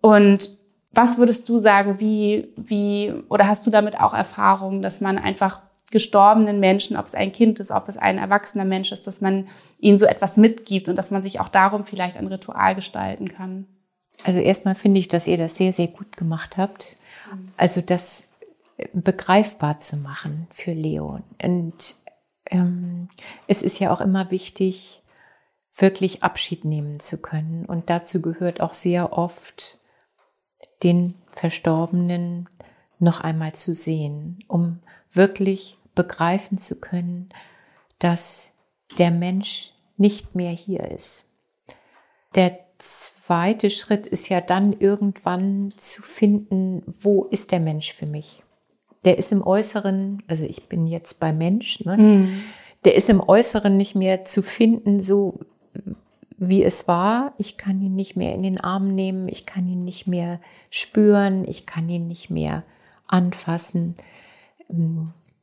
Und was würdest du sagen, wie, wie, oder hast du damit auch Erfahrungen, dass man einfach gestorbenen Menschen, ob es ein Kind ist, ob es ein erwachsener Mensch ist, dass man ihnen so etwas mitgibt und dass man sich auch darum vielleicht ein Ritual gestalten kann. Also erstmal finde ich, dass ihr das sehr, sehr gut gemacht habt. Also das begreifbar zu machen für Leo. Und ähm, es ist ja auch immer wichtig, wirklich Abschied nehmen zu können. Und dazu gehört auch sehr oft, den Verstorbenen noch einmal zu sehen, um wirklich begreifen zu können, dass der Mensch nicht mehr hier ist. Der zweite Schritt ist ja dann irgendwann zu finden, wo ist der Mensch für mich? Der ist im Äußeren, also ich bin jetzt bei Mensch, ne? Mhm. der ist im Äußeren nicht mehr zu finden, so wie es war. Ich kann ihn nicht mehr in den Arm nehmen, ich kann ihn nicht mehr spüren, ich kann ihn nicht mehr anfassen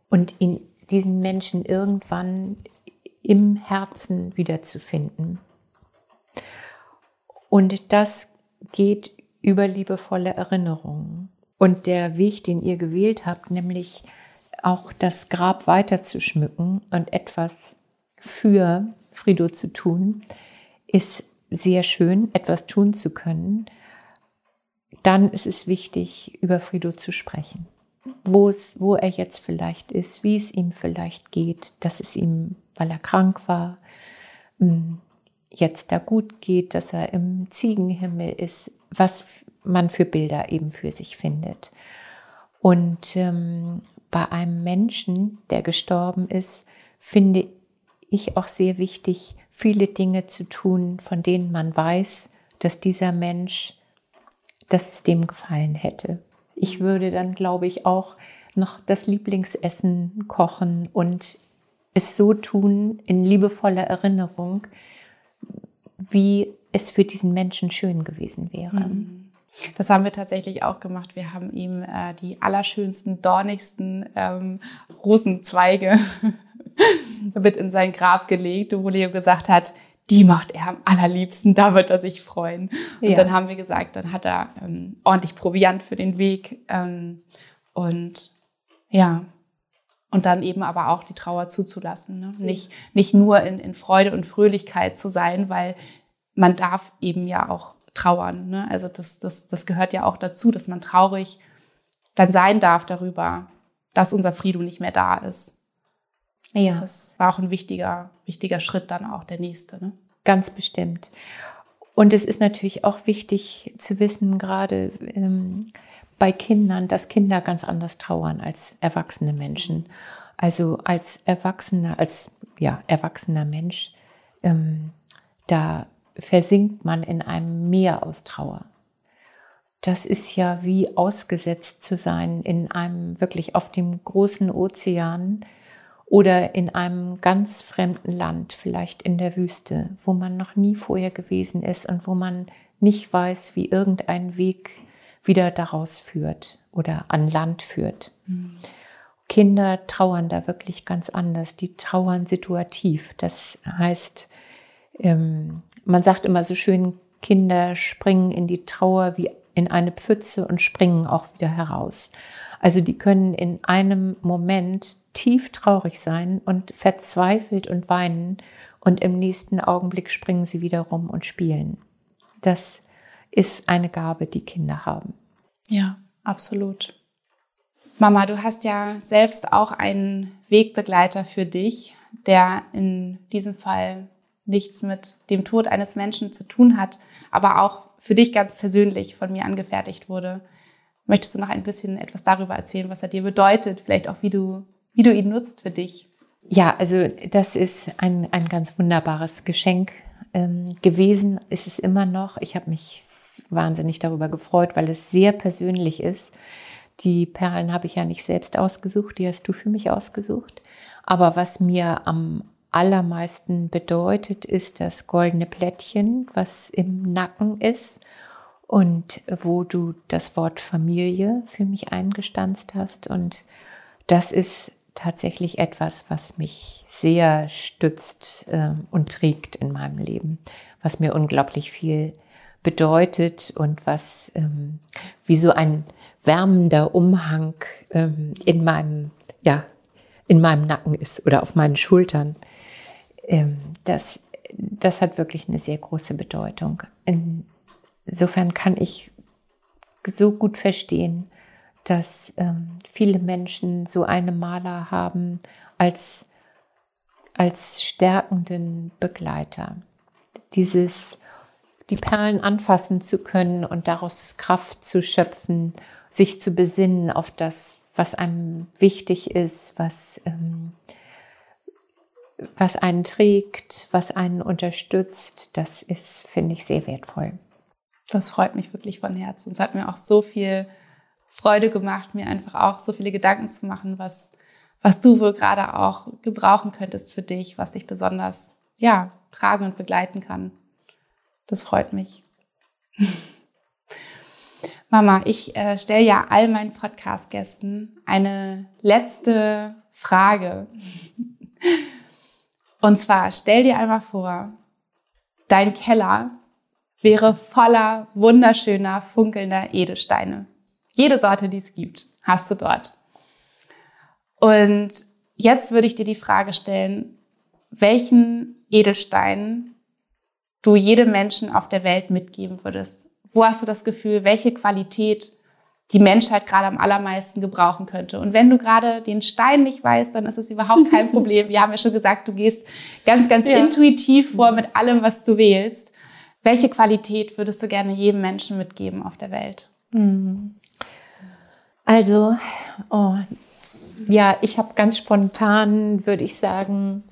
und ihn, diesen Menschen irgendwann im Herzen wiederzufinden. Und das geht über liebevolle Erinnerungen. Und der Weg, den ihr gewählt habt, nämlich auch das Grab weiter zu schmücken und etwas für Frido zu tun, ist sehr schön, etwas tun zu können. Dann ist es wichtig, über Frido zu sprechen wo, wo er jetzt vielleicht ist, wie es ihm vielleicht geht, dass es ihm, weil er krank war, mm, jetzt da gut geht, dass er im Ziegenhimmel ist, was man für Bilder eben für sich findet. Und ähm, bei einem Menschen, der gestorben ist, finde ich auch sehr wichtig, viele Dinge zu tun, von denen man weiß, dass dieser Mensch, dass es dem gefallen hätte. Ich würde dann, glaube ich, auch noch das Lieblingsessen kochen und es so tun in liebevoller Erinnerung, wie es für diesen Menschen schön gewesen wäre. Mhm. Das haben wir tatsächlich auch gemacht. Wir haben ihm äh, die allerschönsten, dornigsten ähm, Rosenzweige mit in sein Grab gelegt, wo Leo gesagt hat, die macht er am allerliebsten, da wird er sich freuen. Und ja. dann haben wir gesagt, dann hat er ähm, ordentlich Proviant für den Weg. Ähm, und ja, und dann eben aber auch die Trauer zuzulassen. Ne? Nicht, nicht nur in, in Freude und Fröhlichkeit zu sein, weil man darf eben ja auch trauern. Ne? Also das, das, das gehört ja auch dazu, dass man traurig dann sein darf darüber, dass unser Frido nicht mehr da ist. Ja. Das war auch ein wichtiger, wichtiger Schritt dann auch der nächste. Ne? Ganz bestimmt. Und es ist natürlich auch wichtig zu wissen, gerade ähm, bei Kindern, dass Kinder ganz anders trauern als erwachsene Menschen. Also als Erwachsener, als ja, erwachsener Mensch, ähm, da versinkt man in einem Meer aus Trauer. Das ist ja wie ausgesetzt zu sein in einem wirklich auf dem großen Ozean oder in einem ganz fremden Land, vielleicht in der Wüste, wo man noch nie vorher gewesen ist und wo man nicht weiß, wie irgendein Weg wieder daraus führt oder an Land führt. Mhm. Kinder trauern da wirklich ganz anders. Die trauern situativ. Das heißt, ähm, man sagt immer so schön, Kinder springen in die Trauer wie in eine Pfütze und springen auch wieder heraus. Also die können in einem Moment tief traurig sein und verzweifelt und weinen und im nächsten Augenblick springen sie wieder rum und spielen. Das ist eine Gabe, die Kinder haben. Ja, absolut. Mama, du hast ja selbst auch einen Wegbegleiter für dich, der in diesem Fall nichts mit dem Tod eines Menschen zu tun hat, aber auch für dich ganz persönlich von mir angefertigt wurde. Möchtest du noch ein bisschen etwas darüber erzählen, was er dir bedeutet, vielleicht auch wie du, wie du ihn nutzt für dich? Ja, also das ist ein, ein ganz wunderbares Geschenk ähm, gewesen, ist es immer noch. Ich habe mich wahnsinnig darüber gefreut, weil es sehr persönlich ist. Die Perlen habe ich ja nicht selbst ausgesucht, die hast du für mich ausgesucht. Aber was mir am allermeisten bedeutet, ist das goldene Plättchen, was im Nacken ist und wo du das Wort Familie für mich eingestanzt hast. Und das ist tatsächlich etwas, was mich sehr stützt äh, und trägt in meinem Leben, was mir unglaublich viel bedeutet und was ähm, wie so ein wärmender Umhang ähm, in meinem, ja, in meinem Nacken ist oder auf meinen Schultern. Ähm, das, das hat wirklich eine sehr große Bedeutung. In, Insofern kann ich so gut verstehen, dass ähm, viele Menschen so eine Maler haben als, als stärkenden Begleiter. Dieses, die Perlen anfassen zu können und daraus Kraft zu schöpfen, sich zu besinnen auf das, was einem wichtig ist, was, ähm, was einen trägt, was einen unterstützt, das ist, finde ich, sehr wertvoll. Das freut mich wirklich von Herzen. Es hat mir auch so viel Freude gemacht, mir einfach auch so viele Gedanken zu machen, was, was du wohl gerade auch gebrauchen könntest für dich, was dich besonders, ja, tragen und begleiten kann. Das freut mich. Mama, ich äh, stelle ja all meinen Podcast-Gästen eine letzte Frage. Und zwar, stell dir einmal vor, dein Keller wäre voller wunderschöner, funkelnder Edelsteine. Jede Sorte, die es gibt, hast du dort. Und jetzt würde ich dir die Frage stellen, welchen Edelstein du jedem Menschen auf der Welt mitgeben würdest. Wo hast du das Gefühl, welche Qualität die Menschheit gerade am allermeisten gebrauchen könnte. Und wenn du gerade den Stein nicht weißt, dann ist es überhaupt kein Problem. Wir haben ja schon gesagt, du gehst ganz, ganz ja. intuitiv vor mit allem, was du wählst. Welche Qualität würdest du gerne jedem Menschen mitgeben auf der Welt? Mhm. Also, oh, ja, ich habe ganz spontan, würde ich sagen,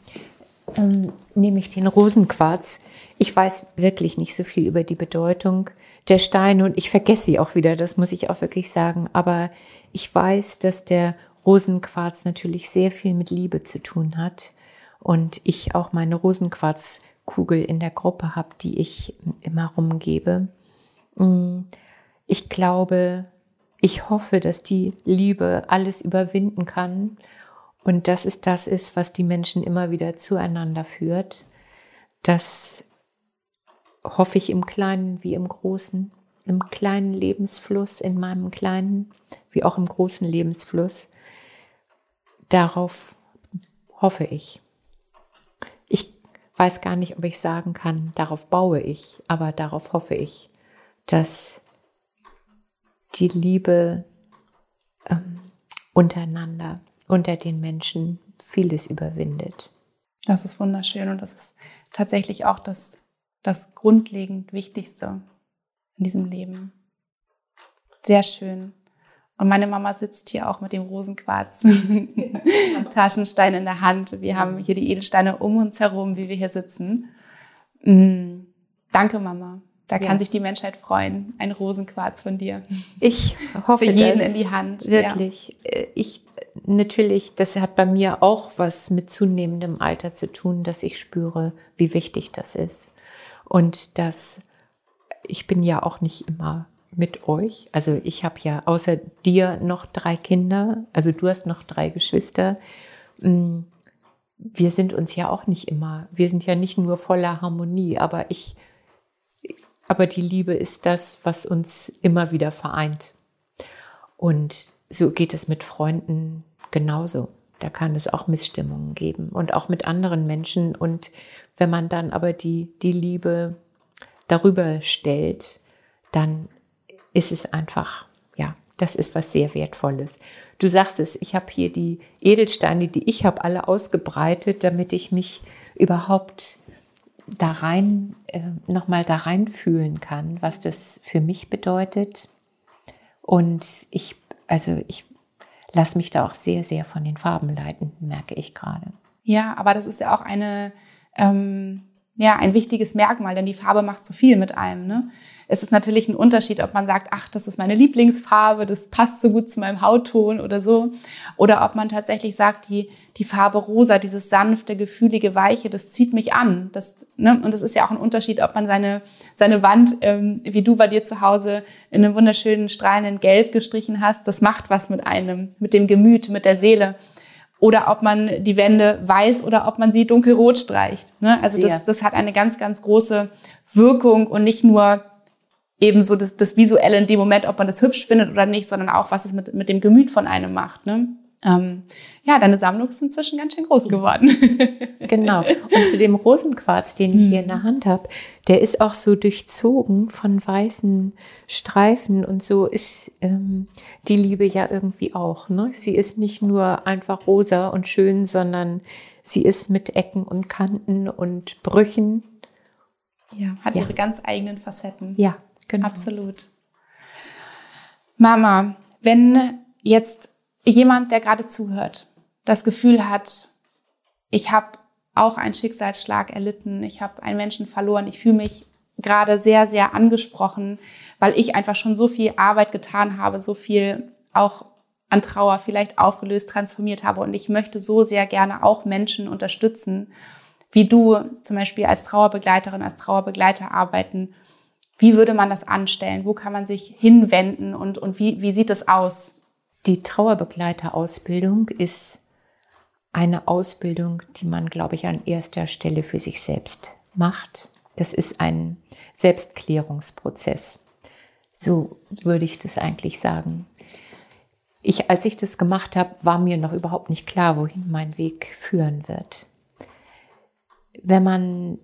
ähm, nehme ich den Rosenquarz. Ich weiß wirklich nicht so viel über die Bedeutung der Steine und ich vergesse sie auch wieder, das muss ich auch wirklich sagen. Aber ich weiß, dass der Rosenquarz natürlich sehr viel mit Liebe zu tun hat und ich auch meine Rosenquarz Kugel in der Gruppe habe, die ich immer rumgebe. Mm, ich glaube, ich hoffe, dass die Liebe alles überwinden kann und dass es das ist, was die Menschen immer wieder zueinander führt. Das hoffe ich im Kleinen wie im Großen, im kleinen Lebensfluss, in meinem kleinen wie auch im großen Lebensfluss. Darauf hoffe ich weiß gar nicht, ob ich sagen kann, darauf baue ich, aber darauf hoffe ich, dass die Liebe ähm, untereinander, unter den Menschen vieles überwindet. Das ist wunderschön und das ist tatsächlich auch das, das grundlegend Wichtigste in diesem Leben. Sehr schön. Und meine Mama sitzt hier auch mit dem Rosenquarz Taschenstein in der Hand. Wir haben hier die Edelsteine um uns herum, wie wir hier sitzen. Mm, danke, Mama. Da kann ja. sich die Menschheit freuen. Ein Rosenquarz von dir. Ich hoffe, Für jeden in die Hand. Wirklich. Ja. Äh, ich, natürlich, das hat bei mir auch was mit zunehmendem Alter zu tun, dass ich spüre, wie wichtig das ist. Und dass ich bin ja auch nicht immer mit euch. Also ich habe ja außer dir noch drei Kinder. Also du hast noch drei Geschwister. Mm, wir sind uns ja auch nicht immer, wir sind ja nicht nur voller Harmonie, aber ich aber die Liebe ist das, was uns immer wieder vereint. Und so geht es mit Freunden genauso. Da kann es auch Missstimmungen geben und auch mit anderen Menschen. Und wenn man dann aber die, die Liebe darüber stellt, dann ist es einfach, ja, das ist was sehr Wertvolles. Du sagst es, ich habe hier die Edelsteine, die ich habe, alle ausgebreitet, damit ich mich überhaupt da rein, äh, nochmal da rein fühlen kann, was das für mich bedeutet. Und ich, also ich lasse mich da auch sehr, sehr von den Farben leiten, merke ich gerade. Ja, aber das ist ja auch eine, ähm, ja, ein wichtiges Merkmal, denn die Farbe macht so viel mit einem. Ne? es ist natürlich ein Unterschied, ob man sagt, ach, das ist meine Lieblingsfarbe, das passt so gut zu meinem Hautton oder so. Oder ob man tatsächlich sagt, die, die Farbe rosa, dieses sanfte, gefühlige, weiche, das zieht mich an. Das, ne? Und es ist ja auch ein Unterschied, ob man seine, seine Wand, ähm, wie du bei dir zu Hause, in einem wunderschönen, strahlenden Gelb gestrichen hast. Das macht was mit einem, mit dem Gemüt, mit der Seele oder ob man die Wände weiß oder ob man sie dunkelrot streicht. Ne? Also das, das hat eine ganz, ganz große Wirkung und nicht nur eben so das, das Visuelle in dem Moment, ob man das hübsch findet oder nicht, sondern auch, was es mit, mit dem Gemüt von einem macht. Ne? Ähm, ja, deine Sammlung ist inzwischen ganz schön groß geworden. genau. Und zu dem Rosenquarz, den ich hier in der Hand habe, der ist auch so durchzogen von weißen Streifen und so ist ähm, die Liebe ja irgendwie auch. Ne? Sie ist nicht nur einfach rosa und schön, sondern sie ist mit Ecken und Kanten und Brüchen. Ja, hat ja. ihre ganz eigenen Facetten. Ja, Genau. Absolut. Mama, wenn jetzt jemand, der gerade zuhört, das Gefühl hat, ich habe auch einen Schicksalsschlag erlitten, ich habe einen Menschen verloren, ich fühle mich gerade sehr, sehr angesprochen, weil ich einfach schon so viel Arbeit getan habe, so viel auch an Trauer vielleicht aufgelöst, transformiert habe und ich möchte so sehr gerne auch Menschen unterstützen, wie du zum Beispiel als Trauerbegleiterin, als Trauerbegleiter arbeiten wie würde man das anstellen? Wo kann man sich hinwenden und, und wie, wie sieht es aus? Die Trauerbegleiterausbildung ist eine Ausbildung, die man, glaube ich, an erster Stelle für sich selbst macht. Das ist ein Selbstklärungsprozess. So würde ich das eigentlich sagen. Ich, als ich das gemacht habe, war mir noch überhaupt nicht klar, wohin mein Weg führen wird. Wenn man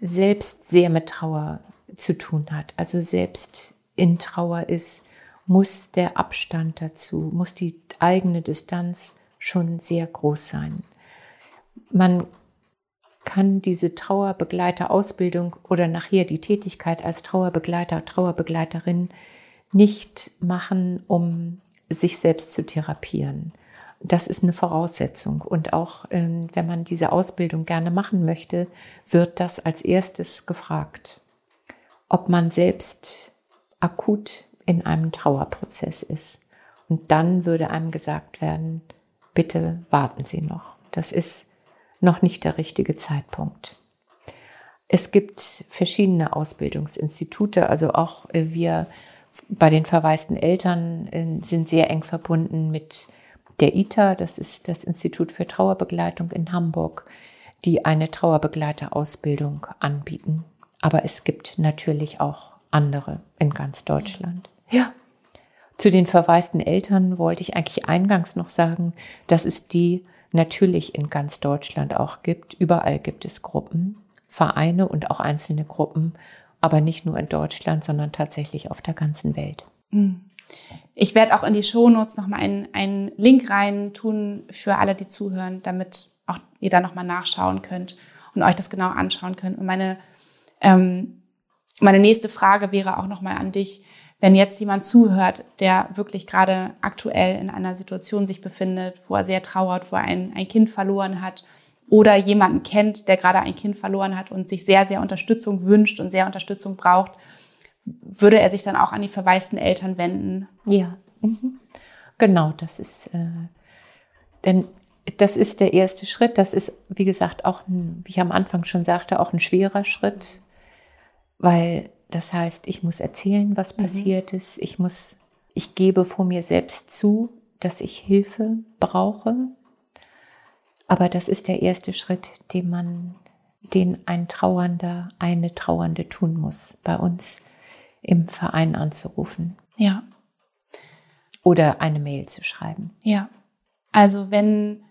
selbst sehr mit Trauer zu tun hat, also selbst in Trauer ist, muss der Abstand dazu, muss die eigene Distanz schon sehr groß sein. Man kann diese Trauerbegleiterausbildung oder nachher die Tätigkeit als Trauerbegleiter, Trauerbegleiterin nicht machen, um sich selbst zu therapieren. Das ist eine Voraussetzung. Und auch ähm, wenn man diese Ausbildung gerne machen möchte, wird das als erstes gefragt ob man selbst akut in einem Trauerprozess ist. Und dann würde einem gesagt werden, bitte warten Sie noch. Das ist noch nicht der richtige Zeitpunkt. Es gibt verschiedene Ausbildungsinstitute, also auch wir bei den verwaisten Eltern äh, sind sehr eng verbunden mit der ITA, das ist das Institut für Trauerbegleitung in Hamburg, die eine Trauerbegleiterausbildung anbieten. Aber es gibt natürlich auch andere in ganz Deutschland. Ja. Zu den verwaisten Eltern wollte ich eigentlich eingangs noch sagen, dass es die natürlich in ganz Deutschland auch gibt. Überall gibt es Gruppen, Vereine und auch einzelne Gruppen, aber nicht nur in Deutschland, sondern tatsächlich auf der ganzen Welt. Hm. Ich werde auch in die Shownotes nochmal einen, einen Link rein tun für alle, die zuhören, damit auch ihr da nochmal nachschauen könnt und euch das genau anschauen könnt. Und meine, ähm, meine nächste Frage wäre auch nochmal an dich, wenn jetzt jemand zuhört, der wirklich gerade aktuell in einer Situation sich befindet, wo er sehr trauert, wo er ein, ein Kind verloren hat oder jemanden kennt, der gerade ein Kind verloren hat und sich sehr, sehr Unterstützung wünscht und sehr Unterstützung braucht, würde er sich dann auch an die verwaisten Eltern wenden? Ja, mhm. genau, das ist, äh, denn das ist der erste Schritt. Das ist, wie gesagt, auch, ein, wie ich am Anfang schon sagte, auch ein schwerer Schritt, weil das heißt, ich muss erzählen, was mhm. passiert ist. Ich muss, ich gebe vor mir selbst zu, dass ich Hilfe brauche. Aber das ist der erste Schritt, den man, den ein Trauernder, eine Trauernde tun muss, bei uns im Verein anzurufen. Ja. Oder eine Mail zu schreiben. Ja. Also wenn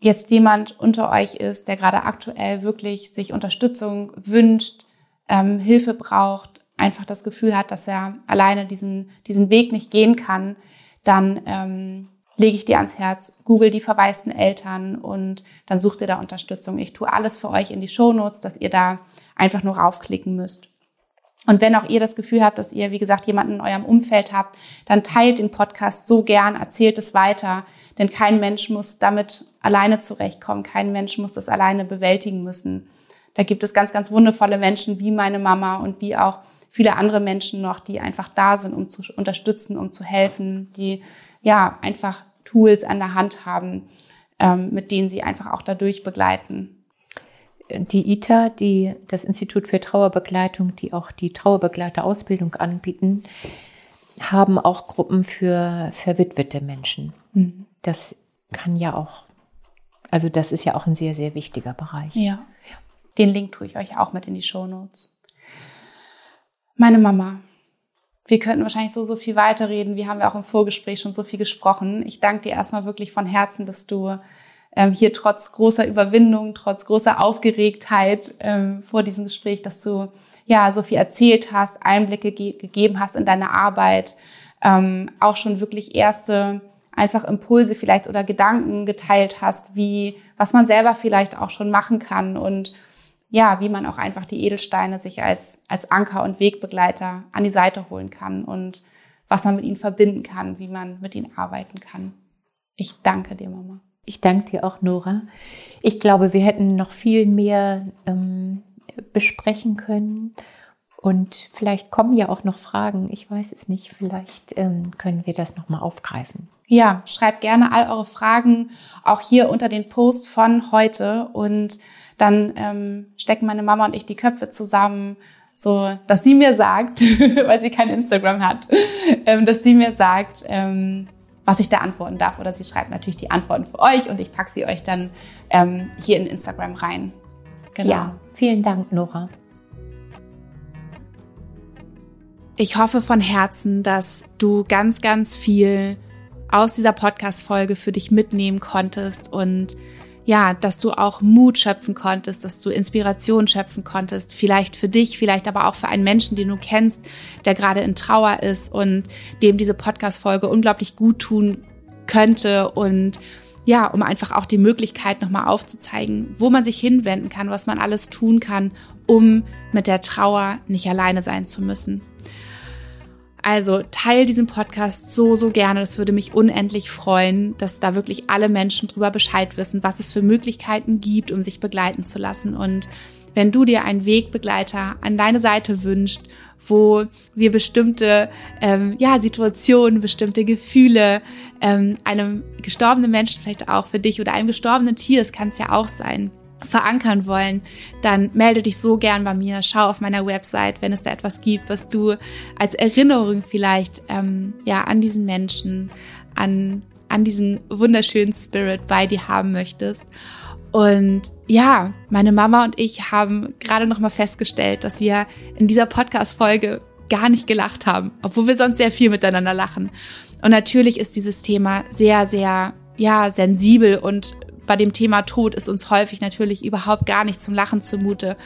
jetzt jemand unter euch ist, der gerade aktuell wirklich sich Unterstützung wünscht, ähm, Hilfe braucht, einfach das Gefühl hat, dass er alleine diesen, diesen Weg nicht gehen kann, dann ähm, lege ich dir ans Herz, google die verwaisten Eltern und dann sucht ihr da Unterstützung. Ich tue alles für euch in die Show Notes, dass ihr da einfach nur raufklicken müsst. Und wenn auch ihr das Gefühl habt, dass ihr, wie gesagt, jemanden in eurem Umfeld habt, dann teilt den Podcast so gern, erzählt es weiter, denn kein Mensch muss damit alleine zurechtkommen, kein Mensch muss das alleine bewältigen müssen. Da gibt es ganz, ganz wundervolle Menschen wie meine Mama und wie auch viele andere Menschen noch, die einfach da sind, um zu unterstützen, um zu helfen, die ja einfach Tools an der Hand haben, ähm, mit denen sie einfach auch dadurch begleiten. Die ITA, die das Institut für Trauerbegleitung, die auch die Trauerbegleiterausbildung anbieten, haben auch Gruppen für verwitwete Menschen. Mhm. Das kann ja auch, also das ist ja auch ein sehr, sehr wichtiger Bereich. Ja. Den Link tue ich euch auch mit in die Show Notes. Meine Mama. Wir könnten wahrscheinlich so, so viel weiterreden. Wir haben ja auch im Vorgespräch schon so viel gesprochen. Ich danke dir erstmal wirklich von Herzen, dass du ähm, hier trotz großer Überwindung, trotz großer Aufgeregtheit ähm, vor diesem Gespräch, dass du ja so viel erzählt hast, Einblicke ge gegeben hast in deine Arbeit, ähm, auch schon wirklich erste einfach Impulse vielleicht oder Gedanken geteilt hast, wie was man selber vielleicht auch schon machen kann und ja, wie man auch einfach die Edelsteine sich als, als Anker und Wegbegleiter an die Seite holen kann und was man mit ihnen verbinden kann, wie man mit ihnen arbeiten kann. Ich danke dir, Mama. Ich danke dir auch, Nora. Ich glaube, wir hätten noch viel mehr ähm, besprechen können. Und vielleicht kommen ja auch noch Fragen. Ich weiß es nicht. Vielleicht ähm, können wir das nochmal aufgreifen. Ja, schreibt gerne all eure Fragen auch hier unter den Post von heute und dann ähm, stecken meine Mama und ich die Köpfe zusammen, so dass sie mir sagt, weil sie kein Instagram hat, ähm, dass sie mir sagt, ähm, was ich da antworten darf. Oder sie schreibt natürlich die Antworten für euch und ich packe sie euch dann ähm, hier in Instagram rein. Genau. Ja, vielen Dank, Nora. Ich hoffe von Herzen, dass du ganz, ganz viel aus dieser Podcast-Folge für dich mitnehmen konntest und ja, dass du auch Mut schöpfen konntest, dass du Inspiration schöpfen konntest, vielleicht für dich, vielleicht aber auch für einen Menschen, den du kennst, der gerade in Trauer ist und dem diese Podcast-Folge unglaublich gut tun könnte und ja, um einfach auch die Möglichkeit nochmal aufzuzeigen, wo man sich hinwenden kann, was man alles tun kann, um mit der Trauer nicht alleine sein zu müssen. Also teil diesen Podcast so, so gerne. Das würde mich unendlich freuen, dass da wirklich alle Menschen drüber Bescheid wissen, was es für Möglichkeiten gibt, um sich begleiten zu lassen. Und wenn du dir einen Wegbegleiter an deine Seite wünscht, wo wir bestimmte ähm, ja, Situationen, bestimmte Gefühle ähm, einem gestorbenen Menschen vielleicht auch für dich oder einem gestorbenen Tier, es kann es ja auch sein, verankern wollen, dann melde dich so gern bei mir. Schau auf meiner Website, wenn es da etwas gibt, was du als Erinnerung vielleicht ähm, ja an diesen Menschen, an an diesen wunderschönen Spirit bei dir haben möchtest. Und ja, meine Mama und ich haben gerade noch mal festgestellt, dass wir in dieser Podcast-Folge gar nicht gelacht haben, obwohl wir sonst sehr viel miteinander lachen. Und natürlich ist dieses Thema sehr, sehr, ja, sensibel und bei dem Thema Tod ist uns häufig natürlich überhaupt gar nicht zum Lachen zumute.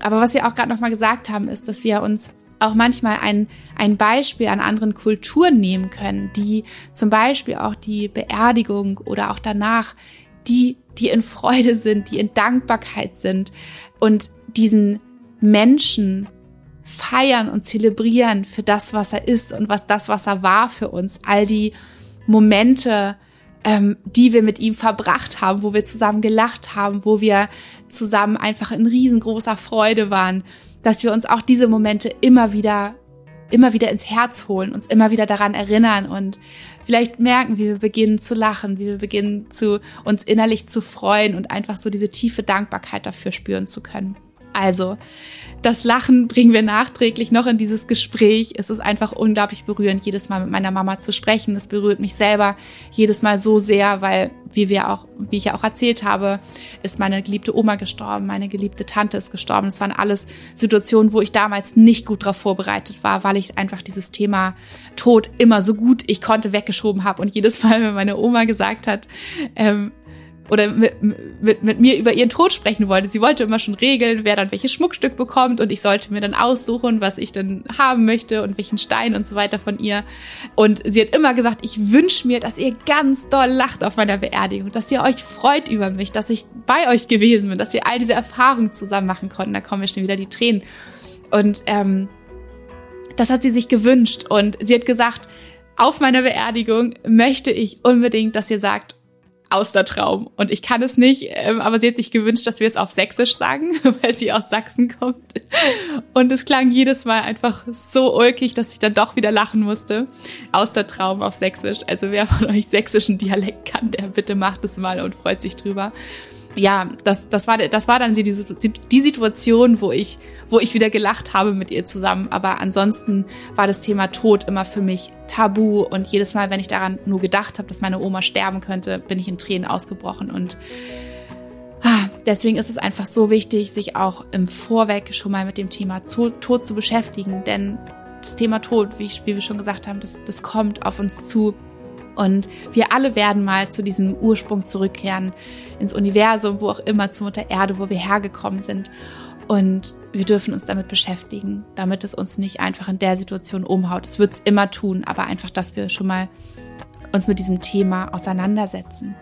Aber was wir auch gerade noch mal gesagt haben, ist, dass wir uns auch manchmal ein, ein Beispiel an anderen Kulturen nehmen können, die zum Beispiel auch die Beerdigung oder auch danach, die, die in Freude sind, die in Dankbarkeit sind und diesen Menschen feiern und zelebrieren für das, was er ist und was das, was er war für uns. All die Momente, ähm, die wir mit ihm verbracht haben, wo wir zusammen gelacht haben, wo wir zusammen einfach in riesengroßer Freude waren, dass wir uns auch diese Momente immer wieder, immer wieder ins Herz holen, uns immer wieder daran erinnern und vielleicht merken, wie wir beginnen zu lachen, wie wir beginnen zu uns innerlich zu freuen und einfach so diese tiefe Dankbarkeit dafür spüren zu können. Also, das Lachen bringen wir nachträglich noch in dieses Gespräch. Es ist einfach unglaublich berührend, jedes Mal mit meiner Mama zu sprechen. Es berührt mich selber jedes Mal so sehr, weil, wie wir auch, wie ich ja auch erzählt habe, ist meine geliebte Oma gestorben, meine geliebte Tante ist gestorben. Es waren alles Situationen, wo ich damals nicht gut darauf vorbereitet war, weil ich einfach dieses Thema Tod immer so gut ich konnte weggeschoben habe und jedes Mal, wenn meine Oma gesagt hat, ähm, oder mit, mit, mit mir über ihren Tod sprechen wollte. Sie wollte immer schon regeln, wer dann welches Schmuckstück bekommt und ich sollte mir dann aussuchen, was ich dann haben möchte und welchen Stein und so weiter von ihr. Und sie hat immer gesagt, ich wünsche mir, dass ihr ganz doll lacht auf meiner Beerdigung, dass ihr euch freut über mich, dass ich bei euch gewesen bin, dass wir all diese Erfahrungen zusammen machen konnten. Da kommen mir schon wieder die Tränen. Und ähm, das hat sie sich gewünscht und sie hat gesagt, auf meiner Beerdigung möchte ich unbedingt, dass ihr sagt, aus der Traum. Und ich kann es nicht, ähm, aber sie hat sich gewünscht, dass wir es auf Sächsisch sagen, weil sie aus Sachsen kommt. Und es klang jedes Mal einfach so ulkig, dass ich dann doch wieder lachen musste. Aus der Traum auf Sächsisch. Also wer von euch sächsischen Dialekt kann, der bitte macht es mal und freut sich drüber ja, das, das war, das war dann die, die Situation, wo ich, wo ich wieder gelacht habe mit ihr zusammen. Aber ansonsten war das Thema Tod immer für mich tabu. Und jedes Mal, wenn ich daran nur gedacht habe, dass meine Oma sterben könnte, bin ich in Tränen ausgebrochen. Und ah, deswegen ist es einfach so wichtig, sich auch im Vorweg schon mal mit dem Thema Tod zu beschäftigen. Denn das Thema Tod, wie, ich, wie wir schon gesagt haben, das, das kommt auf uns zu. Und wir alle werden mal zu diesem Ursprung zurückkehren, ins Universum, wo auch immer, zur Mutter Erde, wo wir hergekommen sind. Und wir dürfen uns damit beschäftigen, damit es uns nicht einfach in der Situation umhaut. Es wird es immer tun, aber einfach, dass wir schon mal uns mit diesem Thema auseinandersetzen.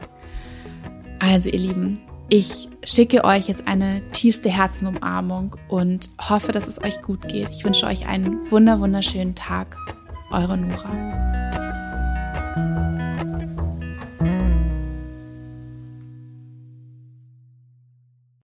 Also ihr Lieben, ich schicke euch jetzt eine tiefste Herzenumarmung und hoffe, dass es euch gut geht. Ich wünsche euch einen wunder wunderschönen Tag. Eure Nora.